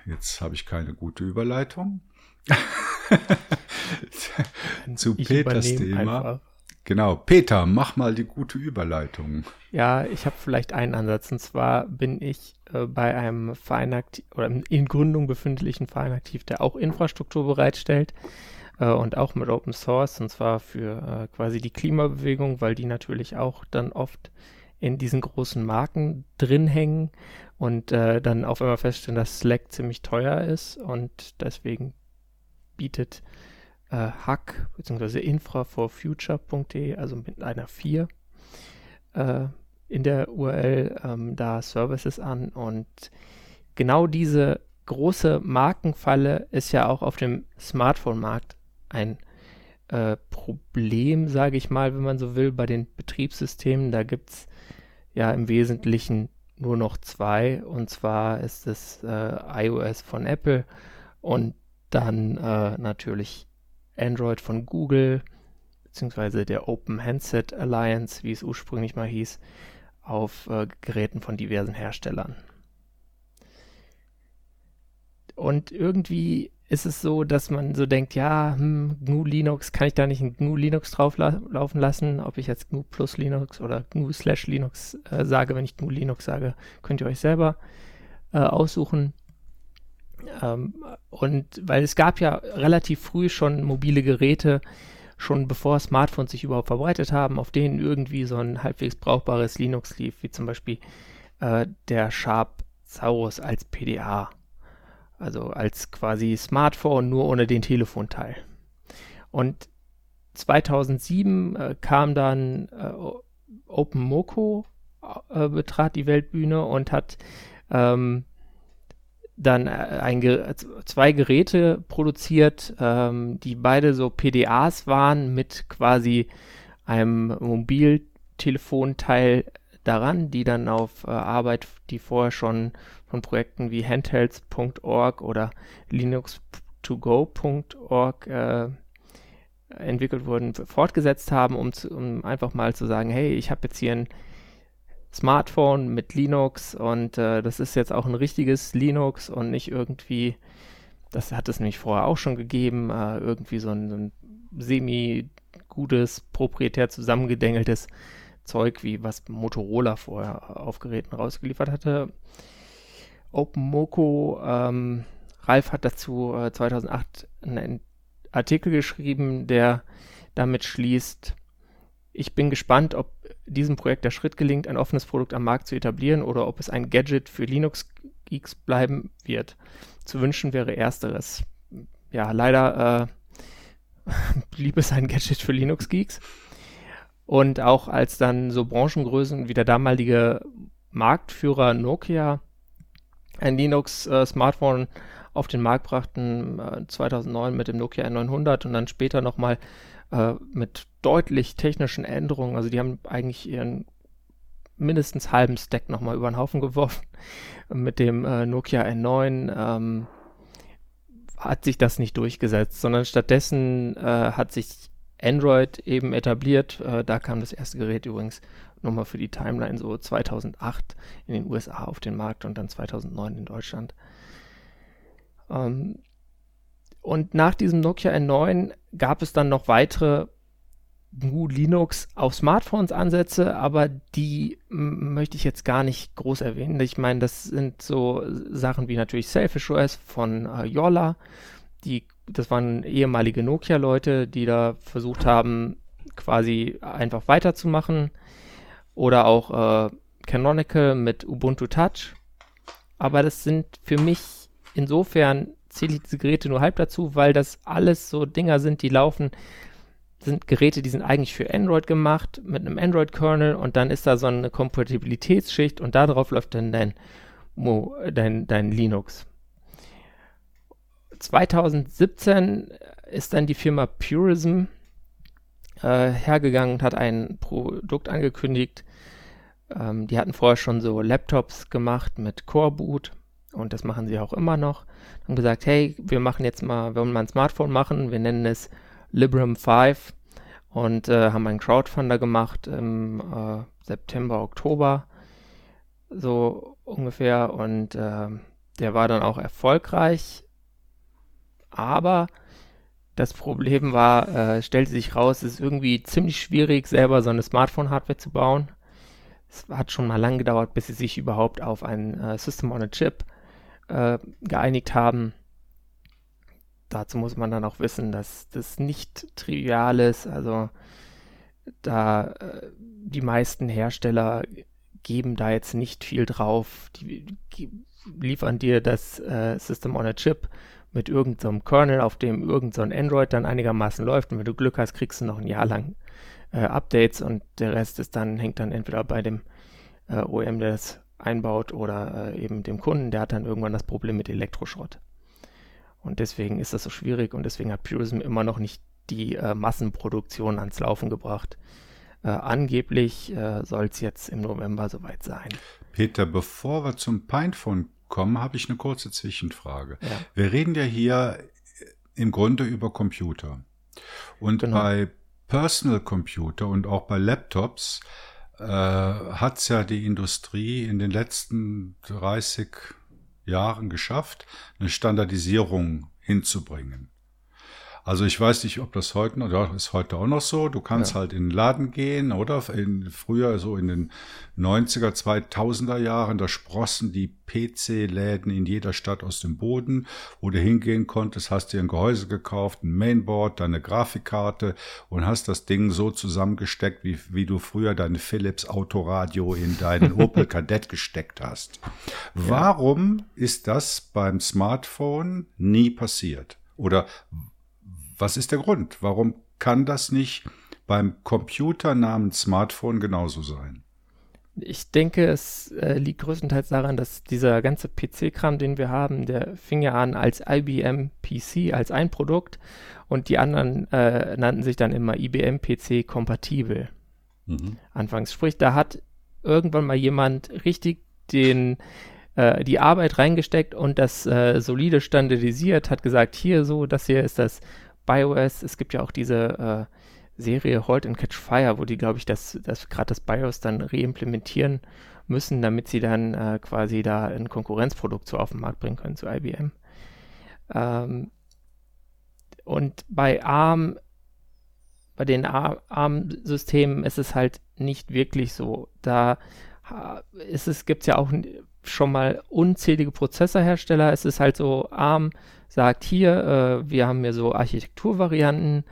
Jetzt habe ich keine gute Überleitung. Zu ich Peters Thema. Einfach. Genau, Peter, mach mal die gute Überleitung. Ja, ich habe vielleicht einen Ansatz. Und zwar bin ich äh, bei einem Verein aktiv oder in Gründung befindlichen Verein aktiv, der auch Infrastruktur bereitstellt äh, und auch mit Open Source und zwar für äh, quasi die Klimabewegung, weil die natürlich auch dann oft in diesen großen Marken drin hängen und äh, dann auf einmal feststellen, dass Slack ziemlich teuer ist und deswegen bietet äh, Hack bzw. infraforfuture.de, also mit einer 4 äh, in der URL ähm, da Services an und genau diese große Markenfalle ist ja auch auf dem Smartphone-Markt ein äh, Problem, sage ich mal, wenn man so will, bei den Betriebssystemen. Da gibt es ja im Wesentlichen nur noch zwei. Und zwar ist es äh, iOS von Apple und dann äh, natürlich Android von Google, beziehungsweise der Open Handset Alliance, wie es ursprünglich mal hieß, auf äh, Geräten von diversen Herstellern. Und irgendwie ist es so, dass man so denkt, ja, hm, GNU Linux, kann ich da nicht ein GNU Linux drauf la lassen? Ob ich jetzt GNU plus Linux oder GNU slash Linux äh, sage, wenn ich GNU Linux sage, könnt ihr euch selber äh, aussuchen. Ähm, und weil es gab ja relativ früh schon mobile Geräte, schon bevor Smartphones sich überhaupt verbreitet haben, auf denen irgendwie so ein halbwegs brauchbares Linux lief, wie zum Beispiel äh, der Sharp Saurus als PDA. Also als quasi Smartphone, nur ohne den Telefonteil. Und 2007 äh, kam dann äh, OpenMoko, äh, betrat die Weltbühne und hat ähm, dann äh, ein, zwei Geräte produziert, ähm, die beide so PDAs waren mit quasi einem Mobiltelefonteil daran, die dann auf äh, Arbeit, die vorher schon von Projekten wie handhelds.org oder linux2go.org äh, entwickelt wurden, fortgesetzt haben, um, zu, um einfach mal zu sagen, hey, ich habe jetzt hier ein Smartphone mit Linux und äh, das ist jetzt auch ein richtiges Linux und nicht irgendwie, das hat es nämlich vorher auch schon gegeben, äh, irgendwie so ein, so ein semi-gutes, proprietär zusammengedengeltes Zeug, wie was Motorola vorher auf Geräten rausgeliefert hatte. OpenMoko, ähm, Ralf hat dazu äh, 2008 einen Artikel geschrieben, der damit schließt, ich bin gespannt, ob diesem Projekt der Schritt gelingt, ein offenes Produkt am Markt zu etablieren oder ob es ein Gadget für Linux-Geeks bleiben wird. Zu wünschen wäre ersteres. Ja, leider äh, blieb es ein Gadget für Linux-Geeks. Und auch als dann so Branchengrößen wie der damalige Marktführer Nokia ein Linux-Smartphone äh, auf den Markt brachten, äh, 2009 mit dem Nokia N900 und dann später nochmal äh, mit deutlich technischen Änderungen. Also die haben eigentlich ihren mindestens halben Stack nochmal über den Haufen geworfen. Mit dem äh, Nokia N9 ähm, hat sich das nicht durchgesetzt, sondern stattdessen äh, hat sich Android eben etabliert. Äh, da kam das erste Gerät übrigens nochmal für die Timeline so 2008 in den USA auf den Markt und dann 2009 in Deutschland. Ähm, und nach diesem Nokia N9 gab es dann noch weitere GNU Linux auf Smartphones Ansätze, aber die möchte ich jetzt gar nicht groß erwähnen. Ich meine, das sind so Sachen wie natürlich Selfish OS von äh, Yola. Die, das waren ehemalige Nokia-Leute, die da versucht haben, quasi einfach weiterzumachen. Oder auch äh, Canonical mit Ubuntu Touch. Aber das sind für mich insofern zähle ich diese Geräte nur halb dazu, weil das alles so Dinger sind, die laufen sind Geräte, die sind eigentlich für Android gemacht mit einem Android-Kernel und dann ist da so eine Kompatibilitätsschicht und darauf läuft dann dein, dein, dein Linux. 2017 ist dann die Firma Purism äh, hergegangen und hat ein Produkt angekündigt. Ähm, die hatten vorher schon so Laptops gemacht mit Core Boot und das machen sie auch immer noch. Haben gesagt, hey, wir machen jetzt mal, wir wollen mal ein Smartphone machen, wir nennen es Librem 5 und äh, haben einen Crowdfunder gemacht im äh, September, Oktober, so ungefähr. Und äh, der war dann auch erfolgreich. Aber das Problem war, äh, stellte sich raus, es ist irgendwie ziemlich schwierig, selber so eine Smartphone-Hardware zu bauen. Es hat schon mal lang gedauert, bis sie sich überhaupt auf ein äh, System on a Chip äh, geeinigt haben dazu muss man dann auch wissen, dass das nicht trivial ist. Also da äh, die meisten Hersteller geben da jetzt nicht viel drauf. Die, die liefern dir das äh, System on a Chip mit irgendeinem so Kernel, auf dem irgendein so Android dann einigermaßen läuft. Und wenn du Glück hast, kriegst du noch ein Jahr lang äh, Updates und der Rest ist dann, hängt dann entweder bei dem äh, OEM, der das einbaut, oder äh, eben dem Kunden, der hat dann irgendwann das Problem mit Elektroschrott. Und deswegen ist das so schwierig und deswegen hat Purism immer noch nicht die äh, Massenproduktion ans Laufen gebracht. Äh, angeblich äh, soll es jetzt im November soweit sein. Peter, bevor wir zum Pinephone kommen, habe ich eine kurze Zwischenfrage. Ja. Wir reden ja hier im Grunde über Computer. Und genau. bei Personal Computer und auch bei Laptops äh, hat es ja die Industrie in den letzten 30 Jahren geschafft, eine Standardisierung hinzubringen. Also ich weiß nicht, ob das heute noch, ja, ist heute auch noch so. Du kannst ja. halt in den Laden gehen, oder? In, früher, so in den 90er, 2000er Jahren, da sprossen die PC-Läden in jeder Stadt aus dem Boden, wo du hingehen konntest, hast dir ein Gehäuse gekauft, ein Mainboard, deine Grafikkarte und hast das Ding so zusammengesteckt, wie, wie du früher deine Philips Autoradio in deinen Opel Kadett gesteckt hast. Warum ist das beim Smartphone nie passiert? Oder was ist der Grund? Warum kann das nicht beim Computer namens Smartphone genauso sein? Ich denke, es äh, liegt größtenteils daran, dass dieser ganze PC-Kram, den wir haben, der fing ja an als IBM PC, als ein Produkt und die anderen äh, nannten sich dann immer IBM PC kompatibel. Mhm. Anfangs. Sprich, da hat irgendwann mal jemand richtig den äh, die Arbeit reingesteckt und das äh, solide standardisiert, hat gesagt, hier so, das hier ist das BIOS, es gibt ja auch diese äh, Serie Halt and Catch Fire, wo die, glaube ich, das, das gerade das BIOS dann reimplementieren müssen, damit sie dann äh, quasi da ein Konkurrenzprodukt so auf den Markt bringen können zu IBM. Ähm, und bei ARM, bei den ARM-Systemen ist es halt nicht wirklich so. Da ist es, gibt es ja auch schon mal unzählige Prozessorhersteller. Es ist halt so, ARM sagt hier, äh, wir haben hier so Architekturvarianten,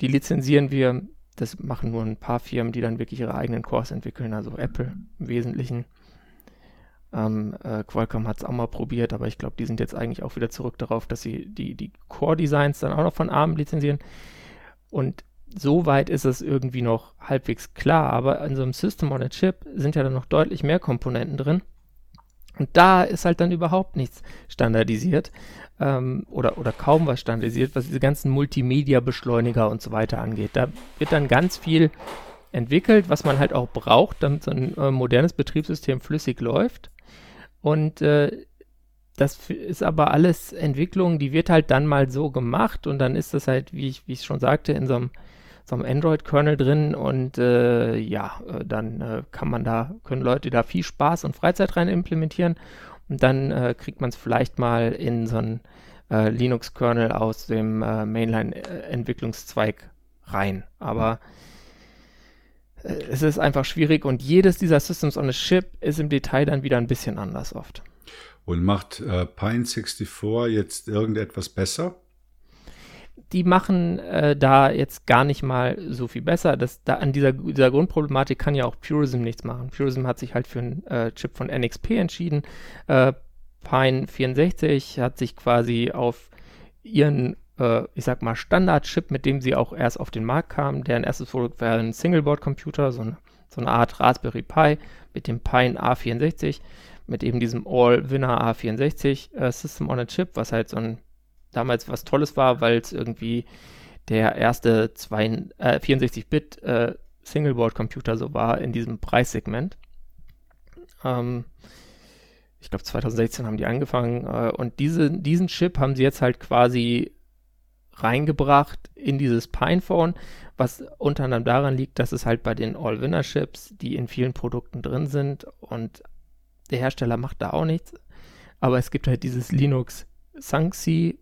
die lizenzieren wir. Das machen nur ein paar Firmen, die dann wirklich ihre eigenen Cores entwickeln, also Apple im Wesentlichen. Ähm, äh, Qualcomm hat es auch mal probiert, aber ich glaube, die sind jetzt eigentlich auch wieder zurück darauf, dass sie die, die Core-Designs dann auch noch von ARM lizenzieren. Und soweit ist es irgendwie noch halbwegs klar, aber in so einem System on a Chip sind ja dann noch deutlich mehr Komponenten drin. Und da ist halt dann überhaupt nichts standardisiert ähm, oder, oder kaum was standardisiert, was diese ganzen Multimedia-Beschleuniger und so weiter angeht. Da wird dann ganz viel entwickelt, was man halt auch braucht, damit so ein äh, modernes Betriebssystem flüssig läuft. Und äh, das ist aber alles Entwicklung, die wird halt dann mal so gemacht und dann ist das halt, wie ich, wie ich schon sagte, in so einem so einem Android-Kernel drin und äh, ja, äh, dann äh, kann man da, können Leute da viel Spaß und Freizeit rein implementieren und dann äh, kriegt man es vielleicht mal in so ein äh, Linux-Kernel aus dem äh, Mainline-Entwicklungszweig rein. Aber äh, es ist einfach schwierig und jedes dieser Systems on a Chip ist im Detail dann wieder ein bisschen anders oft. Und macht äh, Pine 64 jetzt irgendetwas besser? Die machen äh, da jetzt gar nicht mal so viel besser. Das, da, an dieser, dieser Grundproblematik kann ja auch Purism nichts machen. Purism hat sich halt für einen äh, Chip von NXP entschieden. Äh, Pine 64 hat sich quasi auf ihren, äh, ich sag mal, Standard-Chip, mit dem sie auch erst auf den Markt kamen, deren erstes Produkt war ein Singleboard-Computer, so, eine, so eine Art Raspberry Pi mit dem Pine A64, mit eben diesem All-Winner A64 äh, System on a Chip, was halt so ein damals was Tolles war, weil es irgendwie der erste äh, 64-Bit äh, Singleboard-Computer so war in diesem Preissegment. Ähm, ich glaube 2016 haben die angefangen äh, und diese, diesen Chip haben sie jetzt halt quasi reingebracht in dieses Pinephone, was unter anderem daran liegt, dass es halt bei den All-Winner-Chips, die in vielen Produkten drin sind und der Hersteller macht da auch nichts, aber es gibt halt dieses Linux Sanxi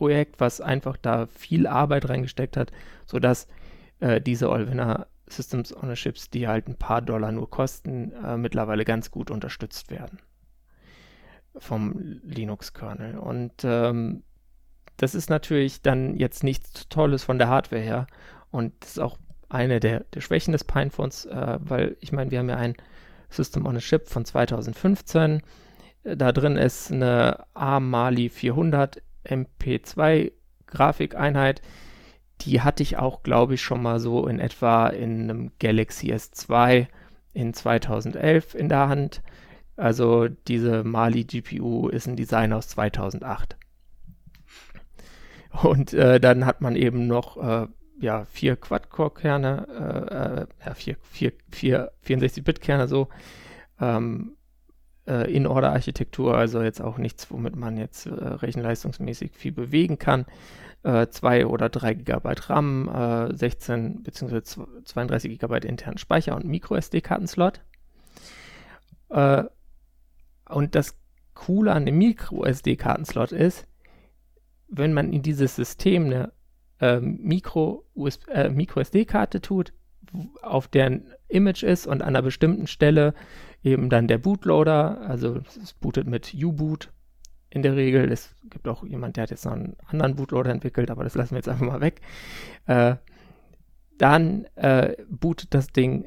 Projekt, was einfach da viel Arbeit reingesteckt hat, sodass äh, diese All-Winner Systems Ownerships, die halt ein paar Dollar nur kosten, äh, mittlerweile ganz gut unterstützt werden vom Linux-Kernel. Und ähm, das ist natürlich dann jetzt nichts Tolles von der Hardware her. Und das ist auch eine der, der Schwächen des Pinephones, äh, weil ich meine, wir haben ja ein System on a Chip von 2015. Da drin ist eine ARM Mali 400 MP2 Grafikeinheit. Die hatte ich auch, glaube ich, schon mal so in etwa in einem Galaxy S2 in 2011 in der Hand. Also diese Mali GPU ist ein Design aus 2008. Und äh, dann hat man eben noch äh, ja, vier Quad-Core-Kerne, äh, äh ja, vier, vier, vier 64-Bit-Kerne so, ähm, äh, In-Order-Architektur, also jetzt auch nichts, womit man jetzt äh, rechenleistungsmäßig viel bewegen kann. Äh, 2 oder 3 GB RAM, 16 bzw. 32 GB internen Speicher und Micro-SD-Kartenslot. Äh, und das Coole an dem Micro-SD-Kartenslot ist, wenn man in dieses System eine äh, Micro-SD-Karte äh, tut, auf deren Image ist und an einer bestimmten Stelle eben dann der Bootloader, also es bootet mit U-Boot in der Regel. Es gibt auch jemand, der hat jetzt noch einen anderen Bootloader entwickelt, aber das lassen wir jetzt einfach mal weg. Äh, dann äh, bootet das Ding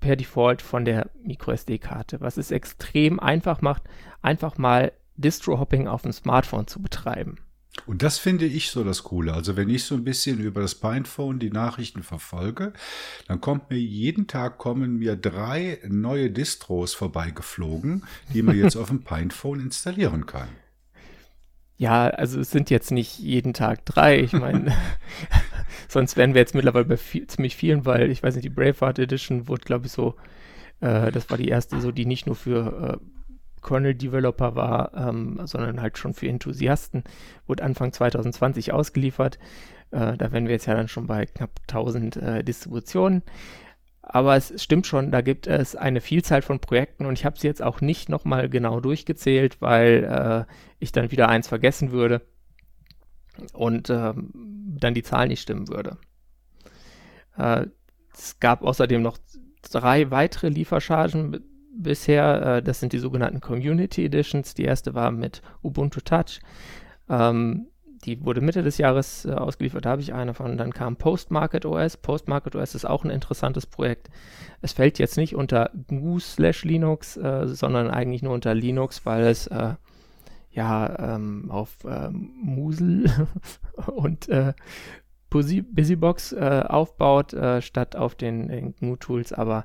per Default von der MicroSD-Karte, was es extrem einfach macht, einfach mal Distro-Hopping auf dem Smartphone zu betreiben. Und das finde ich so das Coole. Also wenn ich so ein bisschen über das Pinephone die Nachrichten verfolge, dann kommt mir jeden Tag kommen mir drei neue Distros vorbeigeflogen, die man jetzt auf dem Pinephone installieren kann. Ja, also es sind jetzt nicht jeden Tag drei. Ich meine, sonst wären wir jetzt mittlerweile bei viel, ziemlich vielen, weil ich weiß nicht, die Braveheart Edition wurde, glaube ich, so, äh, das war die erste, so die nicht nur für äh, Kernel-Developer war, ähm, sondern halt schon für Enthusiasten, wurde Anfang 2020 ausgeliefert. Äh, da wären wir jetzt ja dann schon bei knapp 1000 äh, Distributionen. Aber es stimmt schon, da gibt es eine Vielzahl von Projekten und ich habe sie jetzt auch nicht nochmal genau durchgezählt, weil äh, ich dann wieder eins vergessen würde und ähm, dann die Zahl nicht stimmen würde. Äh, es gab außerdem noch drei weitere Lieferchargen bisher. Äh, das sind die sogenannten Community Editions. Die erste war mit Ubuntu Touch. Ähm, die wurde Mitte des Jahres äh, ausgeliefert, da habe ich eine von. Dann kam Postmarket OS. Postmarket OS ist auch ein interessantes Projekt. Es fällt jetzt nicht unter GNU slash Linux, äh, sondern eigentlich nur unter Linux, weil es äh, ja ähm, auf ähm, Musel und äh, Busybox äh, aufbaut, äh, statt auf den, den GNU-Tools, aber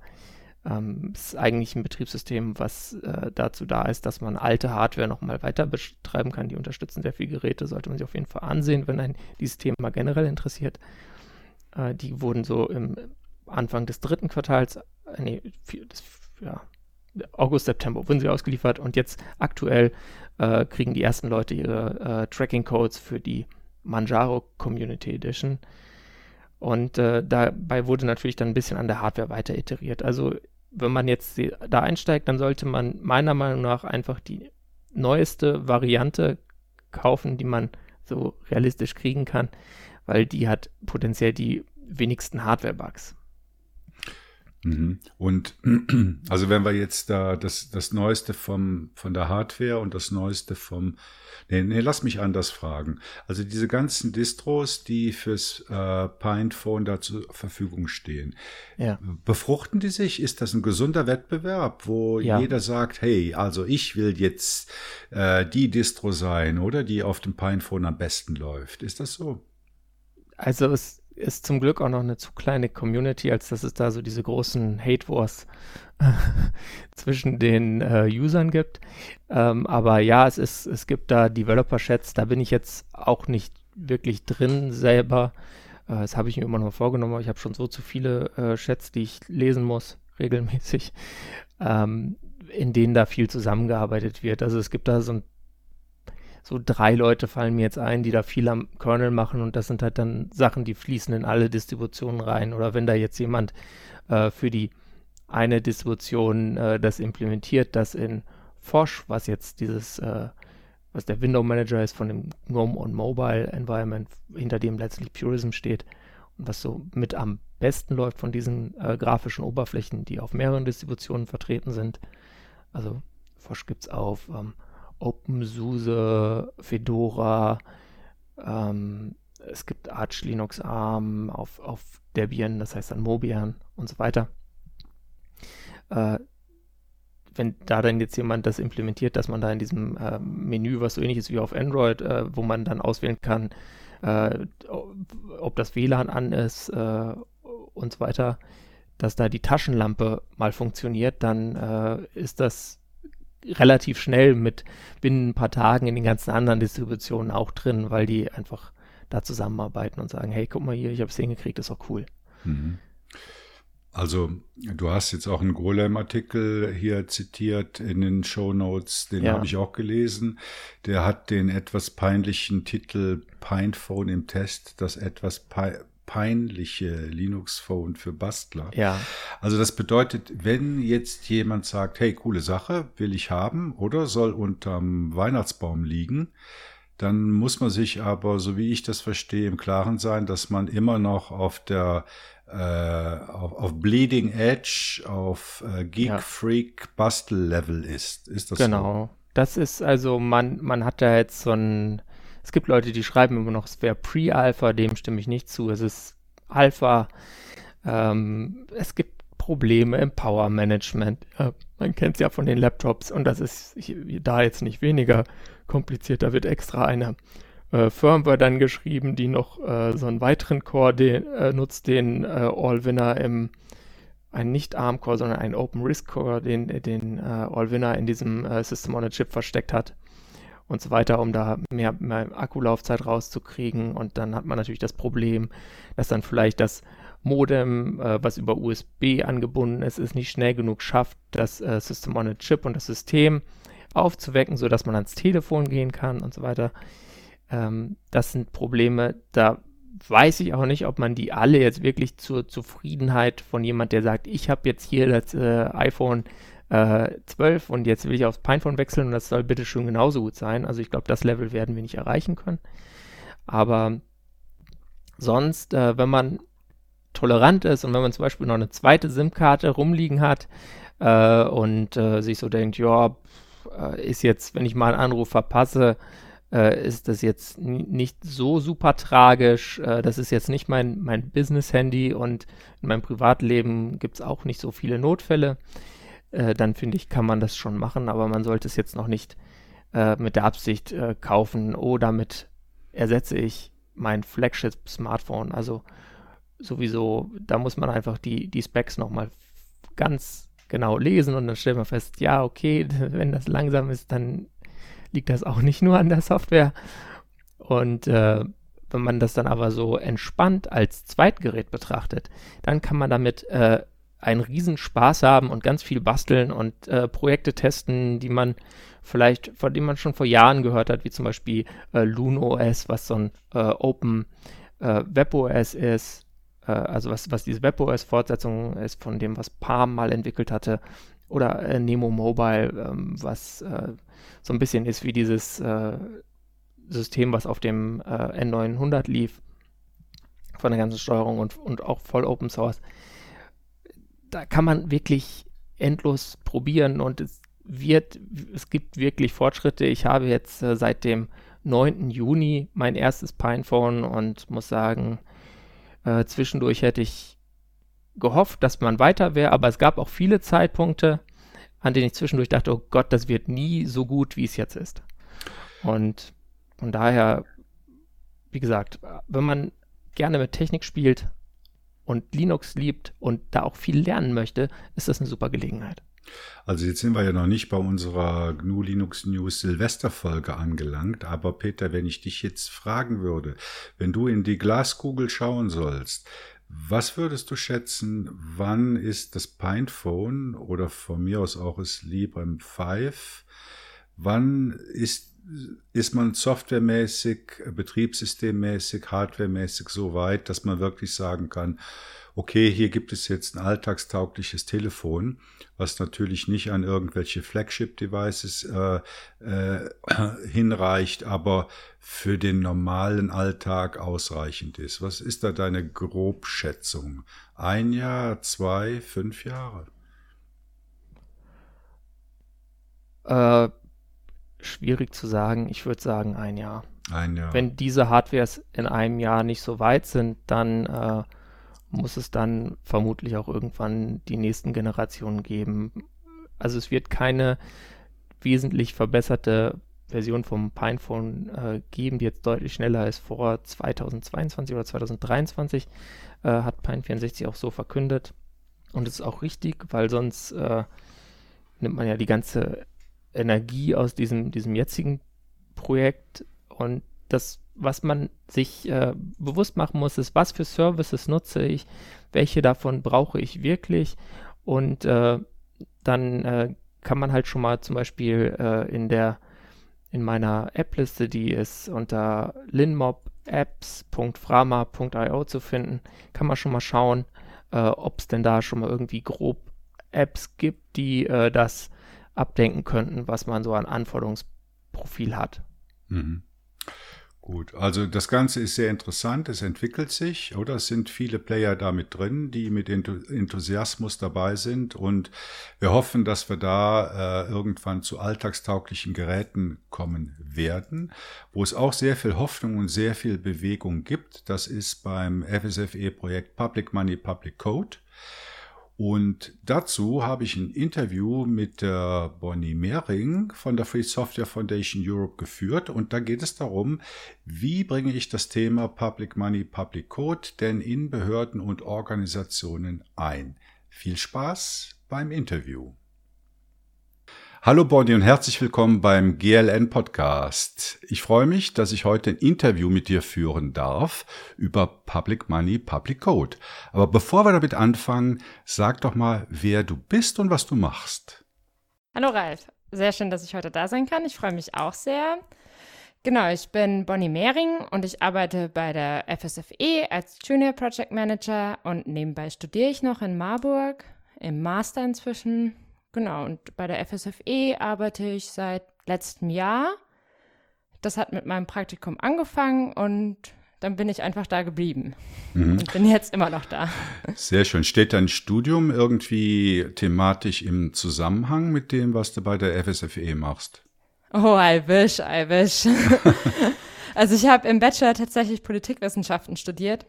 ähm, ist eigentlich ein Betriebssystem, was äh, dazu da ist, dass man alte Hardware nochmal weiter betreiben kann. Die unterstützen sehr viele Geräte, sollte man sich auf jeden Fall ansehen, wenn ein dieses Thema generell interessiert. Äh, die wurden so im Anfang des dritten Quartals, äh, nee, das, ja, August, September wurden sie ausgeliefert und jetzt aktuell äh, kriegen die ersten Leute ihre äh, Tracking-Codes für die Manjaro Community Edition. Und äh, dabei wurde natürlich dann ein bisschen an der Hardware weiter iteriert. Also wenn man jetzt da einsteigt, dann sollte man meiner Meinung nach einfach die neueste Variante kaufen, die man so realistisch kriegen kann, weil die hat potenziell die wenigsten Hardware-Bugs. Mhm. Und also wenn wir jetzt da das, das Neueste vom, von der Hardware und das Neueste vom, nee, nee, lass mich anders fragen. Also diese ganzen Distros, die fürs äh, Pinephone da zur Verfügung stehen, ja. befruchten die sich? Ist das ein gesunder Wettbewerb, wo ja. jeder sagt, hey, also ich will jetzt äh, die Distro sein, oder die auf dem Pinephone am besten läuft? Ist das so? Also es ist zum Glück auch noch eine zu kleine Community, als dass es da so diese großen Hate Wars zwischen den äh, Usern gibt. Ähm, aber ja, es ist, es gibt da Developer-Chats, da bin ich jetzt auch nicht wirklich drin selber. Äh, das habe ich mir immer noch vorgenommen. Ich habe schon so zu viele äh, Chats, die ich lesen muss, regelmäßig, ähm, in denen da viel zusammengearbeitet wird. Also es gibt da so ein so drei Leute fallen mir jetzt ein, die da viel am Kernel machen und das sind halt dann Sachen, die fließen in alle Distributionen rein. Oder wenn da jetzt jemand äh, für die eine Distribution äh, das implementiert, das in Fosch, was jetzt dieses, äh, was der Window Manager ist von dem GNOME und Mobile Environment, hinter dem letztlich Purism steht und was so mit am besten läuft von diesen äh, grafischen Oberflächen, die auf mehreren Distributionen vertreten sind. Also Fosch gibt es auf ähm, OpenSUSE, Fedora, ähm, es gibt Arch Linux ARM auf, auf Debian, das heißt dann Mobian und so weiter. Äh, wenn da dann jetzt jemand das implementiert, dass man da in diesem äh, Menü, was so ähnlich ist wie auf Android, äh, wo man dann auswählen kann, äh, ob das WLAN an ist äh, und so weiter, dass da die Taschenlampe mal funktioniert, dann äh, ist das relativ schnell mit binnen ein paar Tagen in den ganzen anderen Distributionen auch drin, weil die einfach da zusammenarbeiten und sagen, hey, guck mal hier, ich habe es hingekriegt, ist auch cool. Mhm. Also du hast jetzt auch einen Golem-Artikel hier zitiert in den Show Notes, den ja. habe ich auch gelesen. Der hat den etwas peinlichen Titel Pinephone im Test, das etwas peinliche Linux-Phone für Bastler. Ja. Also das bedeutet, wenn jetzt jemand sagt, hey, coole Sache, will ich haben oder soll unterm Weihnachtsbaum liegen, dann muss man sich aber, so wie ich das verstehe, im Klaren sein, dass man immer noch auf der äh, auf, auf Bleeding Edge, auf äh, Geek ja. Freak Bastel Level ist. Ist das genau. so? Genau. Das ist also, man, man hat da jetzt so ein es gibt Leute, die schreiben immer noch, es wäre Pre-Alpha, dem stimme ich nicht zu. Es ist Alpha. Ähm, es gibt Probleme im Power Management. Äh, man kennt es ja von den Laptops und das ist da jetzt nicht weniger kompliziert. Da wird extra eine äh, Firmware dann geschrieben, die noch äh, so einen weiteren Core den, äh, nutzt, den äh, All-Winner im ein nicht ARM-Core, sondern ein Open Risk Core, den, den äh, All-Winner in diesem System on a Chip versteckt hat und so weiter, um da mehr, mehr Akkulaufzeit rauszukriegen. Und dann hat man natürlich das Problem, dass dann vielleicht das Modem, äh, was über USB angebunden ist, es nicht schnell genug schafft, das äh, System on a Chip und das System aufzuwecken, sodass man ans Telefon gehen kann und so weiter. Ähm, das sind Probleme, da weiß ich auch nicht, ob man die alle jetzt wirklich zur Zufriedenheit von jemand, der sagt, ich habe jetzt hier das äh, iPhone äh, 12 und jetzt will ich aufs Pinephone wechseln und das soll bitte schon genauso gut sein. Also ich glaube, das Level werden wir nicht erreichen können. Aber sonst, äh, wenn man tolerant ist und wenn man zum Beispiel noch eine zweite SIM-Karte rumliegen hat äh, und äh, sich so denkt, ja, äh, ist jetzt, wenn ich mal einen Anruf verpasse, äh, ist das jetzt nicht so super tragisch. Äh, das ist jetzt nicht mein, mein Business-Handy und in meinem Privatleben gibt es auch nicht so viele Notfälle. Äh, dann finde ich, kann man das schon machen, aber man sollte es jetzt noch nicht äh, mit der Absicht äh, kaufen, oh, damit ersetze ich mein Flagship-Smartphone. Also sowieso, da muss man einfach die, die Specs nochmal ganz genau lesen und dann stellt man fest, ja, okay, wenn das langsam ist, dann liegt das auch nicht nur an der Software. Und äh, wenn man das dann aber so entspannt als Zweitgerät betrachtet, dann kann man damit äh, einen riesen Spaß haben und ganz viel basteln und äh, Projekte testen, die man vielleicht, von denen man schon vor Jahren gehört hat, wie zum Beispiel äh, LunoOS, was so ein äh, Open äh, WebOS ist, äh, also was, was diese WebOS-Fortsetzung ist von dem, was Palm mal entwickelt hatte, oder äh, Nemo Mobile, ähm, was äh, so ein bisschen ist wie dieses System, was auf dem äh, N900 lief, von der ganzen Steuerung und, und auch voll Open Source. Da kann man wirklich endlos probieren und es wird, es gibt wirklich Fortschritte. Ich habe jetzt äh, seit dem 9. Juni mein erstes Pinephone und muss sagen, äh, zwischendurch hätte ich gehofft, dass man weiter wäre, aber es gab auch viele Zeitpunkte, an denen ich zwischendurch dachte, oh Gott, das wird nie so gut, wie es jetzt ist. Und von daher, wie gesagt, wenn man gerne mit Technik spielt und Linux liebt und da auch viel lernen möchte, ist das eine super Gelegenheit. Also jetzt sind wir ja noch nicht bei unserer GNU Linux News Silvesterfolge angelangt, aber Peter, wenn ich dich jetzt fragen würde, wenn du in die Glaskugel schauen sollst, was würdest du schätzen, wann ist das Pinephone oder von mir aus auch das Librem 5, wann ist ist man softwaremäßig, betriebssystemmäßig, hardwaremäßig so weit, dass man wirklich sagen kann, okay, hier gibt es jetzt ein alltagstaugliches Telefon, was natürlich nicht an irgendwelche Flagship-Devices äh, äh, hinreicht, aber für den normalen Alltag ausreichend ist. Was ist da deine Grobschätzung? Ein Jahr, zwei, fünf Jahre? Äh, schwierig zu sagen. Ich würde sagen ein Jahr. Ein Jahr. Wenn diese Hardwares in einem Jahr nicht so weit sind, dann äh, muss es dann vermutlich auch irgendwann die nächsten Generationen geben. Also es wird keine wesentlich verbesserte Version vom Pinephone äh, geben, die jetzt deutlich schneller ist. Vor 2022 oder 2023 äh, hat Pine 64 auch so verkündet. Und es ist auch richtig, weil sonst äh, nimmt man ja die ganze Energie aus diesem, diesem jetzigen Projekt. Und das, was man sich äh, bewusst machen muss, ist, was für Services nutze ich, welche davon brauche ich wirklich? Und äh, dann äh, kann man halt schon mal zum Beispiel äh, in der in meiner App-Liste, die ist unter linmobapps.frama.io zu finden, kann man schon mal schauen, äh, ob es denn da schon mal irgendwie grob Apps gibt, die äh, das abdenken könnten, was man so an Anforderungsprofil hat. Mhm. Gut, also das Ganze ist sehr interessant, es entwickelt sich, oder? Es sind viele Player da mit drin, die mit Enthusiasmus dabei sind und wir hoffen, dass wir da äh, irgendwann zu alltagstauglichen Geräten kommen werden, wo es auch sehr viel Hoffnung und sehr viel Bewegung gibt. Das ist beim FSFE-Projekt Public Money Public Code. Und dazu habe ich ein Interview mit der Bonnie Mehring von der Free Software Foundation Europe geführt. Und da geht es darum, wie bringe ich das Thema Public Money, Public Code denn in Behörden und Organisationen ein. Viel Spaß beim Interview. Hallo Bonnie und herzlich willkommen beim GLN Podcast. Ich freue mich, dass ich heute ein Interview mit dir führen darf über Public Money, Public Code. Aber bevor wir damit anfangen, sag doch mal, wer du bist und was du machst. Hallo Ralf, sehr schön, dass ich heute da sein kann. Ich freue mich auch sehr. Genau, ich bin Bonnie Mehring und ich arbeite bei der FSFE als Junior Project Manager und nebenbei studiere ich noch in Marburg im Master inzwischen Genau, und bei der FSFE arbeite ich seit letztem Jahr. Das hat mit meinem Praktikum angefangen und dann bin ich einfach da geblieben mhm. und bin jetzt immer noch da. Sehr schön. Steht dein Studium irgendwie thematisch im Zusammenhang mit dem, was du bei der FSFE machst? Oh, I wish, I wish. also ich habe im Bachelor tatsächlich Politikwissenschaften studiert.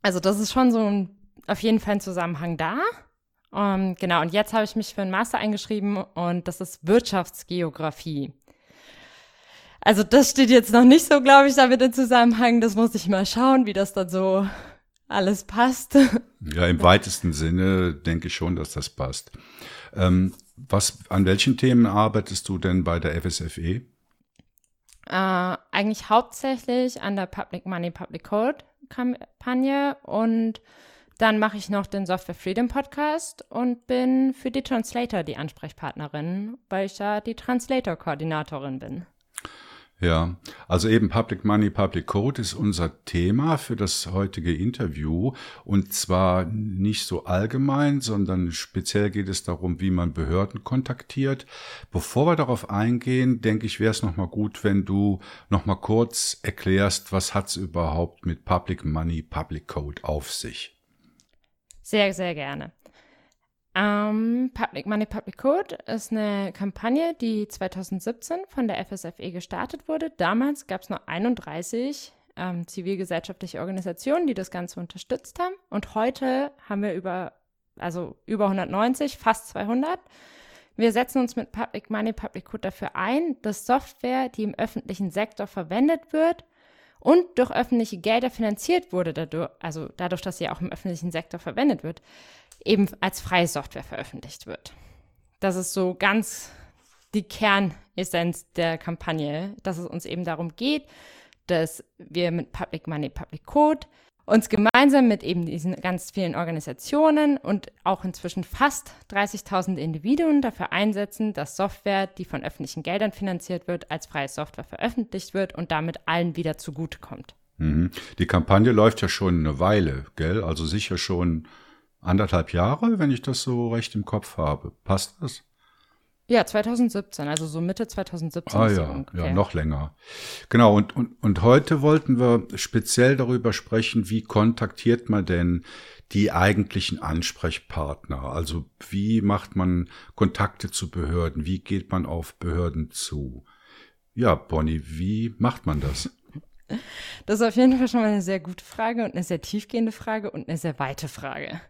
Also das ist schon so ein, auf jeden Fall ein Zusammenhang da. Um, ähm, genau, und jetzt habe ich mich für einen Master eingeschrieben und das ist Wirtschaftsgeografie. Also das steht jetzt noch nicht so, glaube ich, damit in Zusammenhang. Das muss ich mal schauen, wie das dann so alles passt. Ja, im weitesten Sinne denke ich schon, dass das passt. Ähm, was, an welchen Themen arbeitest du denn bei der FSFE? Äh, eigentlich hauptsächlich an der Public Money Public Code Kampagne und dann mache ich noch den Software Freedom Podcast und bin für die Translator die Ansprechpartnerin, weil ich ja die Translator-Koordinatorin bin. Ja, also eben Public Money, Public Code ist unser Thema für das heutige Interview und zwar nicht so allgemein, sondern speziell geht es darum, wie man Behörden kontaktiert. Bevor wir darauf eingehen, denke ich, wäre es nochmal gut, wenn du nochmal kurz erklärst, was hat es überhaupt mit Public Money, Public Code auf sich? Sehr, sehr gerne. Um, ähm, Public Money Public Code ist eine Kampagne, die 2017 von der FSFE gestartet wurde. Damals gab es nur 31 ähm, zivilgesellschaftliche Organisationen, die das Ganze unterstützt haben. Und heute haben wir über, also über 190, fast 200. Wir setzen uns mit Public Money Public Code dafür ein, dass Software, die im öffentlichen Sektor verwendet wird und durch öffentliche Gelder finanziert wurde, dadurch, also dadurch, dass sie auch im öffentlichen Sektor verwendet wird, eben als freie Software veröffentlicht wird. Das ist so ganz die Kernessenz der Kampagne, dass es uns eben darum geht, dass wir mit Public Money, Public Code uns gemeinsam mit eben diesen ganz vielen Organisationen und auch inzwischen fast 30.000 Individuen dafür einsetzen, dass Software, die von öffentlichen Geldern finanziert wird, als freie Software veröffentlicht wird und damit allen wieder zugutekommt. Mhm. Die Kampagne läuft ja schon eine Weile, gell? Also sicher schon anderthalb Jahre, wenn ich das so recht im Kopf habe. Passt das? Ja, 2017, also so Mitte 2017. Ah ja, ja, noch länger. Genau, und, und, und heute wollten wir speziell darüber sprechen, wie kontaktiert man denn die eigentlichen Ansprechpartner? Also wie macht man Kontakte zu Behörden? Wie geht man auf Behörden zu? Ja, Bonnie, wie macht man das? Das ist auf jeden Fall schon mal eine sehr gute Frage und eine sehr tiefgehende Frage und eine sehr weite Frage.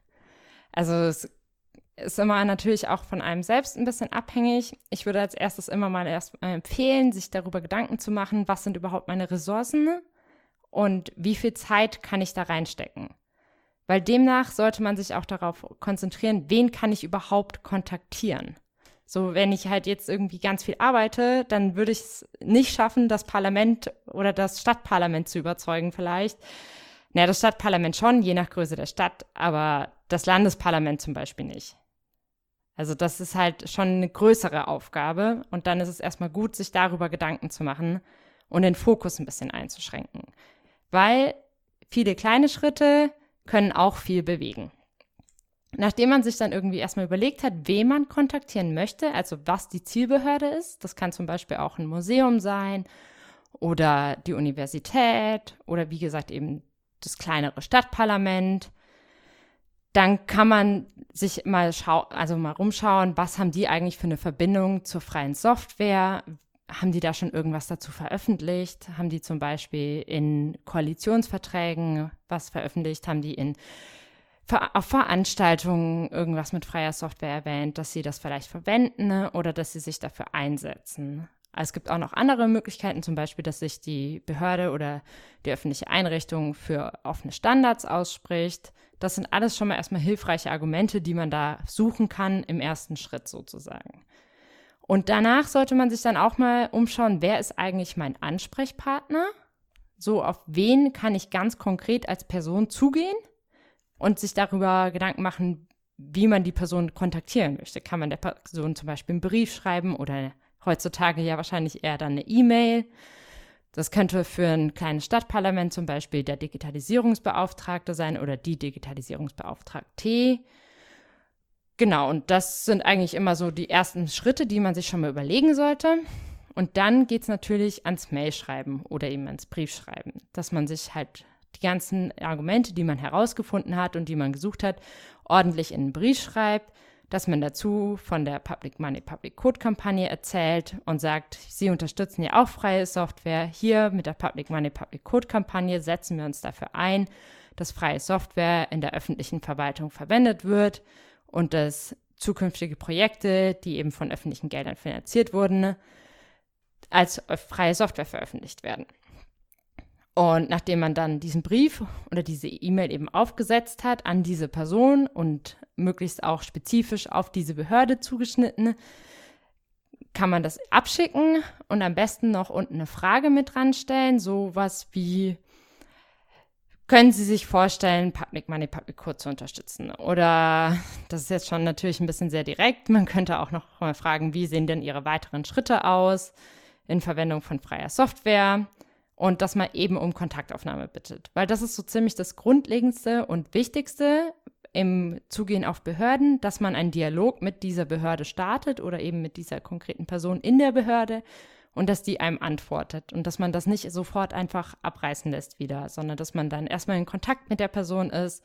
Also es ist immer natürlich auch von einem selbst ein bisschen abhängig. Ich würde als erstes immer mal erst empfehlen, sich darüber Gedanken zu machen, was sind überhaupt meine Ressourcen und wie viel Zeit kann ich da reinstecken. Weil demnach sollte man sich auch darauf konzentrieren, wen kann ich überhaupt kontaktieren. So, wenn ich halt jetzt irgendwie ganz viel arbeite, dann würde ich es nicht schaffen, das Parlament oder das Stadtparlament zu überzeugen vielleicht. Naja, das Stadtparlament schon, je nach Größe der Stadt, aber das Landesparlament zum Beispiel nicht. Also das ist halt schon eine größere Aufgabe und dann ist es erstmal gut, sich darüber Gedanken zu machen und den Fokus ein bisschen einzuschränken. Weil viele kleine Schritte können auch viel bewegen. Nachdem man sich dann irgendwie erstmal überlegt hat, wen man kontaktieren möchte, also was die Zielbehörde ist, das kann zum Beispiel auch ein Museum sein oder die Universität oder wie gesagt eben das kleinere Stadtparlament dann kann man sich mal schau also mal rumschauen, was haben die eigentlich für eine Verbindung zur freien Software? Haben die da schon irgendwas dazu veröffentlicht? Haben die zum Beispiel in Koalitionsverträgen was veröffentlicht? Haben die in auf Veranstaltungen irgendwas mit freier Software erwähnt, dass sie das vielleicht verwenden ne? oder dass sie sich dafür einsetzen? Es gibt auch noch andere Möglichkeiten, zum Beispiel, dass sich die Behörde oder die öffentliche Einrichtung für offene Standards ausspricht. Das sind alles schon mal erstmal hilfreiche Argumente, die man da suchen kann im ersten Schritt sozusagen. Und danach sollte man sich dann auch mal umschauen, wer ist eigentlich mein Ansprechpartner? So, auf wen kann ich ganz konkret als Person zugehen und sich darüber Gedanken machen, wie man die Person kontaktieren möchte. Kann man der Person zum Beispiel einen Brief schreiben oder heutzutage ja wahrscheinlich eher dann eine E-Mail das könnte für ein kleines Stadtparlament zum Beispiel der Digitalisierungsbeauftragte sein oder die Digitalisierungsbeauftragte. Genau, und das sind eigentlich immer so die ersten Schritte, die man sich schon mal überlegen sollte. Und dann geht es natürlich ans Mailschreiben oder eben ans Briefschreiben, dass man sich halt die ganzen Argumente, die man herausgefunden hat und die man gesucht hat, ordentlich in einen Brief schreibt dass man dazu von der Public Money Public Code Kampagne erzählt und sagt, sie unterstützen ja auch freie Software. Hier mit der Public Money Public Code Kampagne setzen wir uns dafür ein, dass freie Software in der öffentlichen Verwaltung verwendet wird und dass zukünftige Projekte, die eben von öffentlichen Geldern finanziert wurden, als freie Software veröffentlicht werden. Und nachdem man dann diesen Brief oder diese E-Mail eben aufgesetzt hat an diese Person und möglichst auch spezifisch auf diese Behörde zugeschnitten, kann man das abschicken und am besten noch unten eine Frage mit dran stellen, sowas wie können Sie sich vorstellen, Public Money Public Code zu unterstützen? Oder das ist jetzt schon natürlich ein bisschen sehr direkt. Man könnte auch noch mal fragen, wie sehen denn Ihre weiteren Schritte aus? in Verwendung von freier Software und dass man eben um Kontaktaufnahme bittet. Weil das ist so ziemlich das Grundlegendste und Wichtigste im Zugehen auf Behörden, dass man einen Dialog mit dieser Behörde startet oder eben mit dieser konkreten Person in der Behörde und dass die einem antwortet und dass man das nicht sofort einfach abreißen lässt wieder, sondern dass man dann erstmal in Kontakt mit der Person ist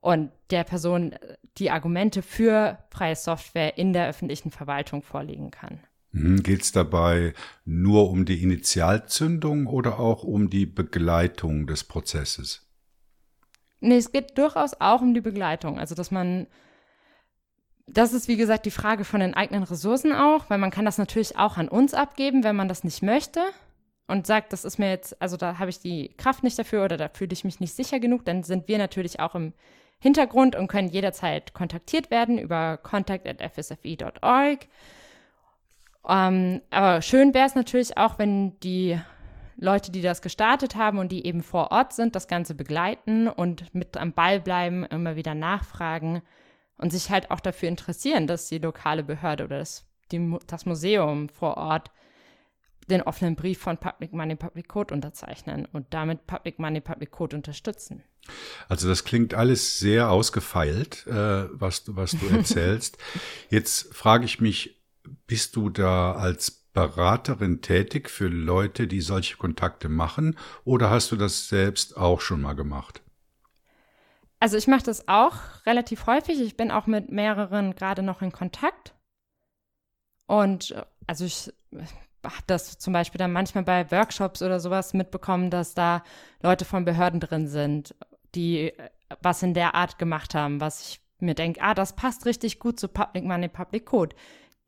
und der Person die Argumente für freie Software in der öffentlichen Verwaltung vorlegen kann. Mhm. Geht es dabei nur um die Initialzündung oder auch um die Begleitung des Prozesses? Nee, es geht durchaus auch um die Begleitung. Also, dass man, das ist wie gesagt die Frage von den eigenen Ressourcen auch, weil man kann das natürlich auch an uns abgeben, wenn man das nicht möchte und sagt, das ist mir jetzt, also da habe ich die Kraft nicht dafür oder da fühle ich mich nicht sicher genug, dann sind wir natürlich auch im Hintergrund und können jederzeit kontaktiert werden über contact@fsfe.org. Ähm, aber schön wäre es natürlich auch, wenn die Leute, die das gestartet haben und die eben vor Ort sind, das Ganze begleiten und mit am Ball bleiben, immer wieder nachfragen und sich halt auch dafür interessieren, dass die lokale Behörde oder das, die, das Museum vor Ort den offenen Brief von Public Money Public Code unterzeichnen und damit Public Money Public Code unterstützen. Also das klingt alles sehr ausgefeilt, äh, was, du was du erzählst. Jetzt frage ich mich, bist du da als Beraterin tätig für Leute, die solche Kontakte machen, oder hast du das selbst auch schon mal gemacht? Also ich mache das auch relativ häufig. Ich bin auch mit mehreren gerade noch in Kontakt. Und also ich habe das zum Beispiel dann manchmal bei Workshops oder sowas mitbekommen, dass da Leute von Behörden drin sind, die was in der Art gemacht haben, was ich mir denke, ah, das passt richtig gut zu Public Money, Public Code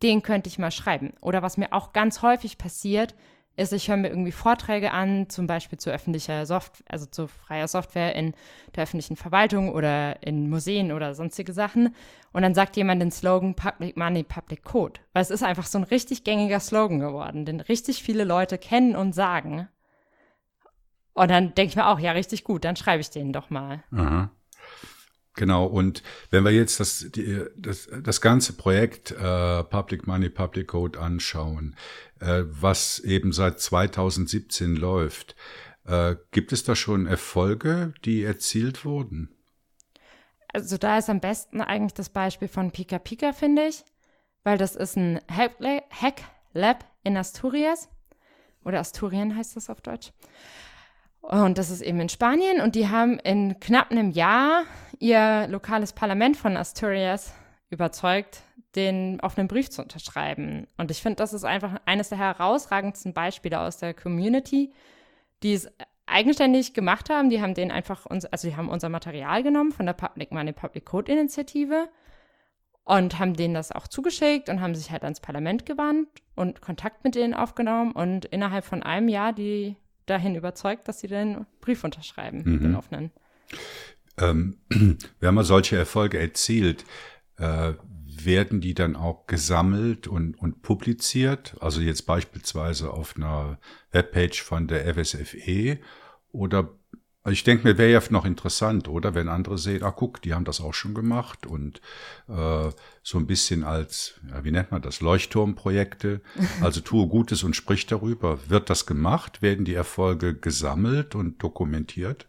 den könnte ich mal schreiben. Oder was mir auch ganz häufig passiert, ist, ich höre mir irgendwie Vorträge an, zum Beispiel zu öffentlicher Software, also zu freier Software in der öffentlichen Verwaltung oder in Museen oder sonstige Sachen. Und dann sagt jemand den Slogan Public Money, Public Code. Weil es ist einfach so ein richtig gängiger Slogan geworden, den richtig viele Leute kennen und sagen. Und dann denke ich mir auch, ja, richtig gut, dann schreibe ich den doch mal. Aha. Genau, und wenn wir jetzt das, die, das, das ganze Projekt äh, Public Money, Public Code anschauen, äh, was eben seit 2017 läuft, äh, gibt es da schon Erfolge, die erzielt wurden? Also da ist am besten eigentlich das Beispiel von Pika Pika, finde ich, weil das ist ein Hack Lab in Asturias oder Asturien heißt das auf Deutsch. Und das ist eben in Spanien. Und die haben in knapp einem Jahr ihr lokales Parlament von Asturias überzeugt, den offenen Brief zu unterschreiben. Und ich finde, das ist einfach eines der herausragendsten Beispiele aus der Community, die es eigenständig gemacht haben. Die haben den einfach uns, also die haben unser Material genommen von der Public Money Public Code Initiative und haben denen das auch zugeschickt und haben sich halt ans Parlament gewandt und Kontakt mit denen aufgenommen und innerhalb von einem Jahr die dahin überzeugt, dass sie den Brief unterschreiben, mhm. den offenen. Ähm, wenn man solche Erfolge erzielt, äh, werden die dann auch gesammelt und, und publiziert? Also jetzt beispielsweise auf einer Webpage von der FSFE oder also ich denke mir, wäre ja noch interessant, oder? Wenn andere sehen, ah, guck, die haben das auch schon gemacht und äh, so ein bisschen als, ja, wie nennt man das, Leuchtturmprojekte. Also tue Gutes und sprich darüber. Wird das gemacht? Werden die Erfolge gesammelt und dokumentiert?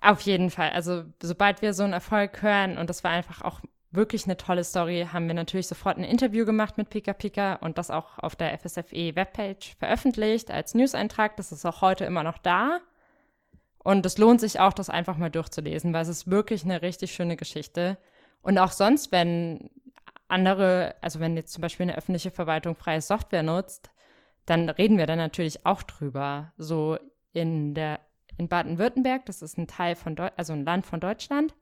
Auf jeden Fall. Also sobald wir so einen Erfolg hören, und das war einfach auch wirklich eine tolle Story, haben wir natürlich sofort ein Interview gemacht mit Pika Pika und das auch auf der FSFE Webpage veröffentlicht als Newseintrag. Das ist auch heute immer noch da. Und es lohnt sich auch, das einfach mal durchzulesen, weil es ist wirklich eine richtig schöne Geschichte. Und auch sonst, wenn andere, also wenn jetzt zum Beispiel eine öffentliche Verwaltung freie Software nutzt, dann reden wir da natürlich auch drüber. So in der in Baden-Württemberg, das ist ein Teil von Deu also ein Land von Deutschland.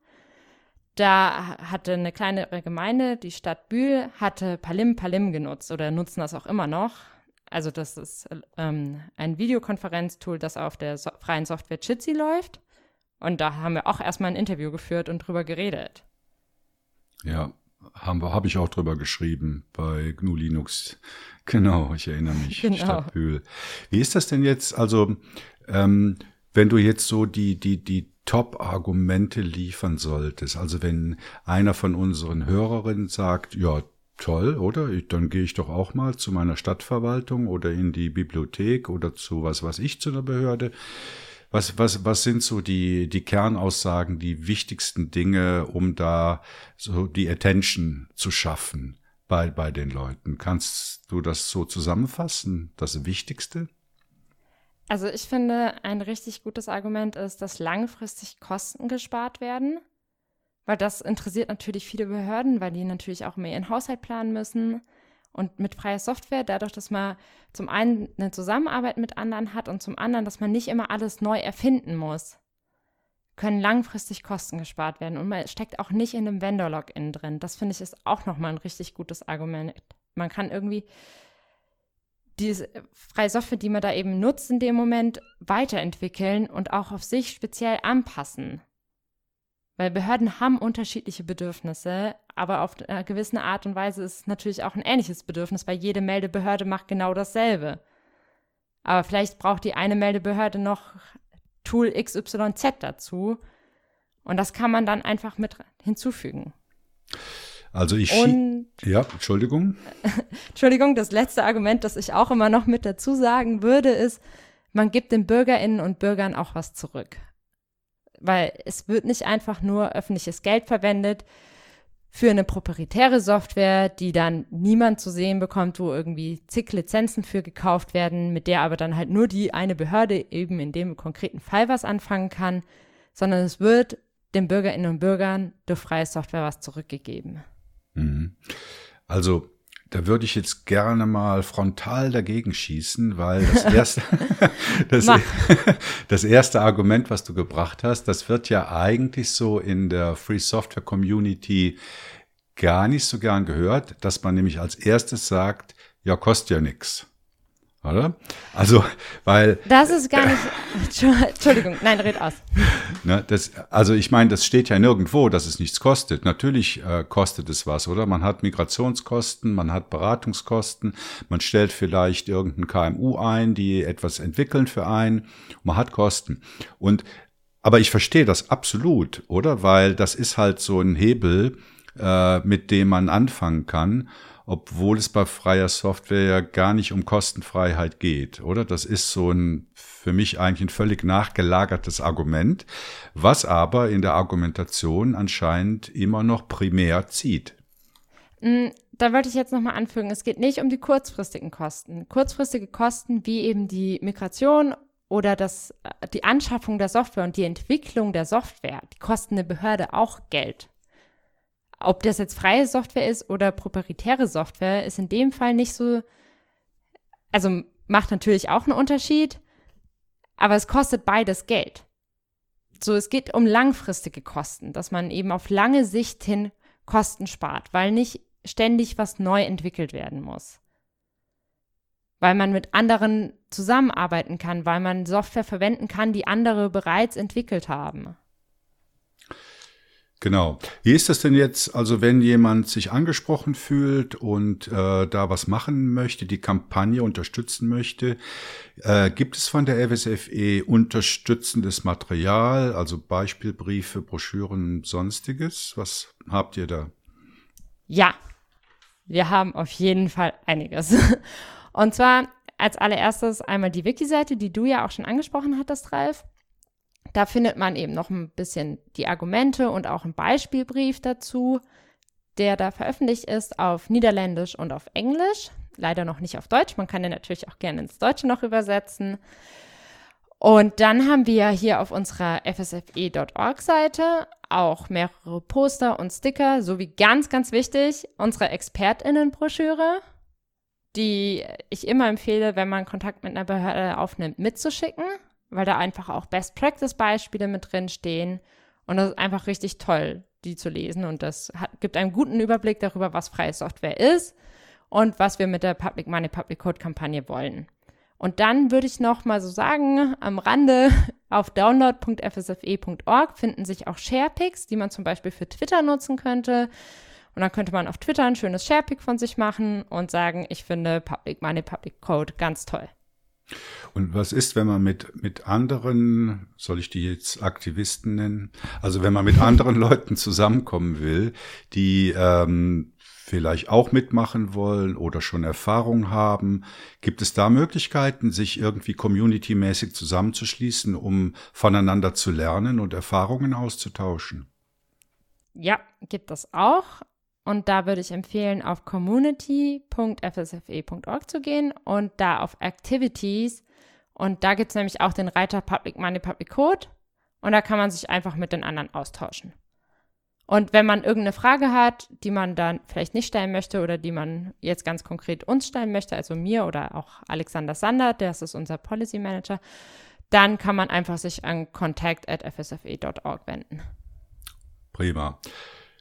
Da hatte eine kleine Gemeinde, die Stadt Bühl, hatte Palim Palim genutzt oder nutzen das auch immer noch. Also das ist ähm, ein Videokonferenztool, das auf der so freien Software Jitsi läuft. Und da haben wir auch erstmal ein Interview geführt und drüber geredet. Ja, habe hab ich auch drüber geschrieben bei GNU Linux. Genau, ich erinnere mich. genau. Stadtbühl. Wie ist das denn jetzt? Also, ähm, wenn du jetzt so die, die, die Top-Argumente liefern solltest, also wenn einer von unseren Hörerinnen sagt, ja, toll, oder? Dann gehe ich doch auch mal zu meiner Stadtverwaltung oder in die Bibliothek oder zu was was ich zu einer Behörde. Was, was, was sind so die, die Kernaussagen, die wichtigsten Dinge, um da so die Attention zu schaffen bei, bei den Leuten? Kannst du das so zusammenfassen? Das Wichtigste? Also ich finde, ein richtig gutes Argument ist, dass langfristig Kosten gespart werden. Weil das interessiert natürlich viele Behörden, weil die natürlich auch mehr ihren Haushalt planen müssen. Und mit freier Software, dadurch, dass man zum einen eine Zusammenarbeit mit anderen hat und zum anderen, dass man nicht immer alles neu erfinden muss, können langfristig Kosten gespart werden. Und man steckt auch nicht in einem Vendor-Login drin. Das finde ich ist auch nochmal ein richtig gutes Argument. Man kann irgendwie diese freie Software, die man da eben nutzt in dem Moment, weiterentwickeln und auch auf sich speziell anpassen. Weil Behörden haben unterschiedliche Bedürfnisse, aber auf eine gewisse Art und Weise ist es natürlich auch ein ähnliches Bedürfnis, weil jede Meldebehörde macht genau dasselbe. Aber vielleicht braucht die eine Meldebehörde noch Tool XYZ dazu. Und das kann man dann einfach mit hinzufügen. Also ich und, ja, Entschuldigung. Entschuldigung, das letzte Argument, das ich auch immer noch mit dazu sagen würde, ist, man gibt den Bürgerinnen und Bürgern auch was zurück weil es wird nicht einfach nur öffentliches Geld verwendet für eine proprietäre Software, die dann niemand zu sehen bekommt, wo irgendwie zig Lizenzen für gekauft werden, mit der aber dann halt nur die eine Behörde eben in dem konkreten Fall was anfangen kann, sondern es wird den Bürgerinnen und Bürgern durch freie Software was zurückgegeben. Mhm. Also da würde ich jetzt gerne mal frontal dagegen schießen, weil das erste, das, das, erste Argument, was du gebracht hast, das wird ja eigentlich so in der Free Software Community gar nicht so gern gehört, dass man nämlich als erstes sagt, ja, kostet ja nichts oder? Also, weil. Das ist gar nicht. Entschuldigung, nein, red aus. Ne, das, also, ich meine, das steht ja nirgendwo, dass es nichts kostet. Natürlich äh, kostet es was, oder? Man hat Migrationskosten, man hat Beratungskosten, man stellt vielleicht irgendein KMU ein, die etwas entwickeln für einen, man hat Kosten. Und, aber ich verstehe das absolut, oder? Weil das ist halt so ein Hebel, äh, mit dem man anfangen kann obwohl es bei freier Software ja gar nicht um Kostenfreiheit geht, oder? Das ist so ein für mich eigentlich ein völlig nachgelagertes Argument, was aber in der Argumentation anscheinend immer noch primär zieht. Mm, da wollte ich jetzt nochmal anfügen, es geht nicht um die kurzfristigen Kosten. Kurzfristige Kosten wie eben die Migration oder das, äh, die Anschaffung der Software und die Entwicklung der Software, die kosten eine Behörde auch Geld. Ob das jetzt freie Software ist oder proprietäre Software, ist in dem Fall nicht so, also macht natürlich auch einen Unterschied, aber es kostet beides Geld. So, es geht um langfristige Kosten, dass man eben auf lange Sicht hin Kosten spart, weil nicht ständig was neu entwickelt werden muss. Weil man mit anderen zusammenarbeiten kann, weil man Software verwenden kann, die andere bereits entwickelt haben. Genau. Wie ist das denn jetzt, also wenn jemand sich angesprochen fühlt und äh, da was machen möchte, die Kampagne unterstützen möchte, äh, gibt es von der FSFE unterstützendes Material, also Beispielbriefe, Broschüren, sonstiges? Was habt ihr da? Ja, wir haben auf jeden Fall einiges. Und zwar als allererstes einmal die Wiki-Seite, die du ja auch schon angesprochen hattest, Ralf. Da findet man eben noch ein bisschen die Argumente und auch einen Beispielbrief dazu, der da veröffentlicht ist auf Niederländisch und auf Englisch. Leider noch nicht auf Deutsch. Man kann den natürlich auch gerne ins Deutsche noch übersetzen. Und dann haben wir hier auf unserer fsfe.org-Seite auch mehrere Poster und Sticker sowie ganz, ganz wichtig unsere ExpertInnen-Broschüre, die ich immer empfehle, wenn man Kontakt mit einer Behörde aufnimmt, mitzuschicken weil da einfach auch Best-Practice-Beispiele mit drin stehen. Und das ist einfach richtig toll, die zu lesen. Und das hat, gibt einen guten Überblick darüber, was freie Software ist und was wir mit der Public Money Public Code Kampagne wollen. Und dann würde ich noch mal so sagen, am Rande auf download.fsfe.org finden sich auch Sharepics, die man zum Beispiel für Twitter nutzen könnte. Und dann könnte man auf Twitter ein schönes Sharepic von sich machen und sagen, ich finde Public Money Public Code ganz toll. Und was ist, wenn man mit, mit anderen, soll ich die jetzt Aktivisten nennen? Also wenn man mit anderen Leuten zusammenkommen will, die ähm, vielleicht auch mitmachen wollen oder schon Erfahrung haben, gibt es da Möglichkeiten, sich irgendwie community-mäßig zusammenzuschließen, um voneinander zu lernen und Erfahrungen auszutauschen? Ja, gibt es auch. Und da würde ich empfehlen, auf community.fsfe.org zu gehen und da auf Activities. Und da gibt es nämlich auch den Reiter Public Money Public Code. Und da kann man sich einfach mit den anderen austauschen. Und wenn man irgendeine Frage hat, die man dann vielleicht nicht stellen möchte oder die man jetzt ganz konkret uns stellen möchte, also mir oder auch Alexander Sander, der ist unser Policy Manager, dann kann man einfach sich an contact at fsfe.org wenden. Prima.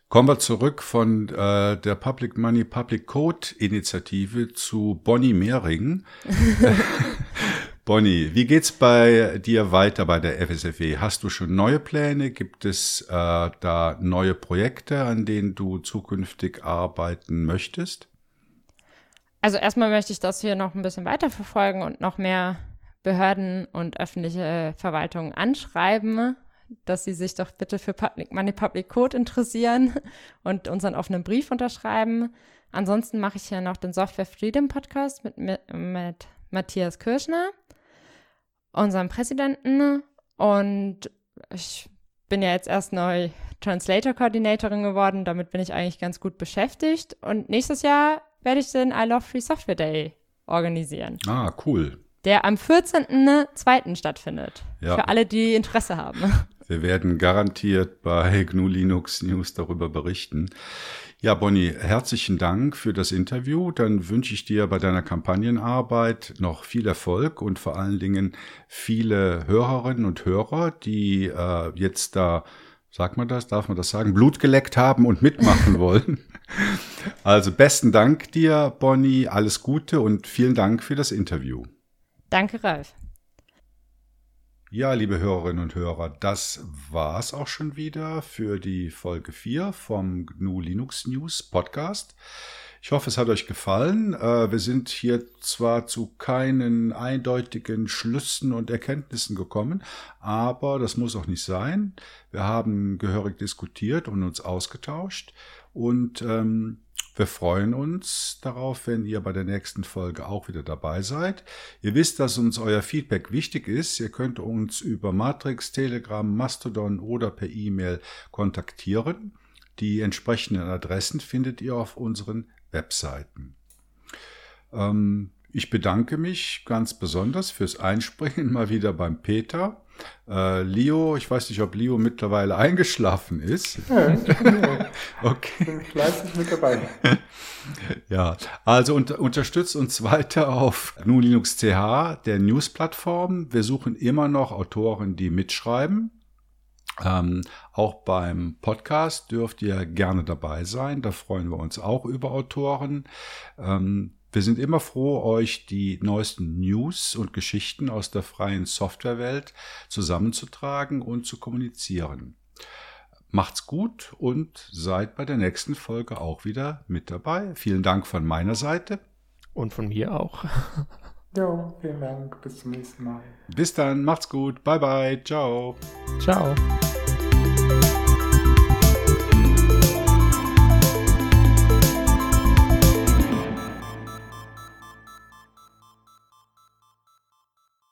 Kommen wir zurück von äh, der Public Money Public Code Initiative zu Bonnie Mehring. Bonnie, wie geht's bei dir weiter bei der FSFE? Hast du schon neue Pläne? Gibt es äh, da neue Projekte, an denen du zukünftig arbeiten möchtest? Also erstmal möchte ich das hier noch ein bisschen weiterverfolgen und noch mehr Behörden und öffentliche Verwaltungen anschreiben, dass sie sich doch bitte für Public Money Public Code interessieren und unseren offenen Brief unterschreiben. Ansonsten mache ich hier noch den Software Freedom Podcast mit, mit, mit Matthias Kirschner, unserem Präsidenten. Und ich bin ja jetzt erst neu Translator Coordinatorin geworden. Damit bin ich eigentlich ganz gut beschäftigt. Und nächstes Jahr werde ich den I Love Free Software Day organisieren. Ah, cool. Der am 14.02. stattfindet. Ja. Für alle, die Interesse haben. Wir werden garantiert bei GNU Linux News darüber berichten. Ja, Bonnie, herzlichen Dank für das Interview. Dann wünsche ich dir bei deiner Kampagnenarbeit noch viel Erfolg und vor allen Dingen viele Hörerinnen und Hörer, die äh, jetzt da, sagt man das, darf man das sagen, Blut geleckt haben und mitmachen wollen. Also besten Dank dir, Bonnie, alles Gute und vielen Dank für das Interview. Danke, Ralf. Ja, liebe Hörerinnen und Hörer, das war's auch schon wieder für die Folge 4 vom GNU Linux News Podcast. Ich hoffe, es hat euch gefallen. Äh, wir sind hier zwar zu keinen eindeutigen Schlüssen und Erkenntnissen gekommen, aber das muss auch nicht sein. Wir haben gehörig diskutiert und uns ausgetauscht und ähm, wir freuen uns darauf, wenn ihr bei der nächsten Folge auch wieder dabei seid. Ihr wisst, dass uns euer Feedback wichtig ist. Ihr könnt uns über Matrix, Telegram, Mastodon oder per E-Mail kontaktieren. Die entsprechenden Adressen findet ihr auf unseren Webseiten. Ähm, ich bedanke mich ganz besonders fürs Einspringen mal wieder beim Peter. Äh, Leo, ich weiß nicht, ob Leo mittlerweile eingeschlafen ist. Ja, ich bin okay. Bin fleißig mit dabei. ja, also unter, unterstützt uns weiter auf GNU Linux CH, der News-Plattform. Wir suchen immer noch Autoren, die mitschreiben. Ähm, auch beim Podcast dürft ihr gerne dabei sein. Da freuen wir uns auch über Autoren. Ähm, wir sind immer froh, euch die neuesten News und Geschichten aus der freien Softwarewelt zusammenzutragen und zu kommunizieren. Macht's gut und seid bei der nächsten Folge auch wieder mit dabei. Vielen Dank von meiner Seite. Und von mir auch. Ja, vielen Dank. Bis zum nächsten Mal. Bis dann. Macht's gut. Bye bye. Ciao. Ciao.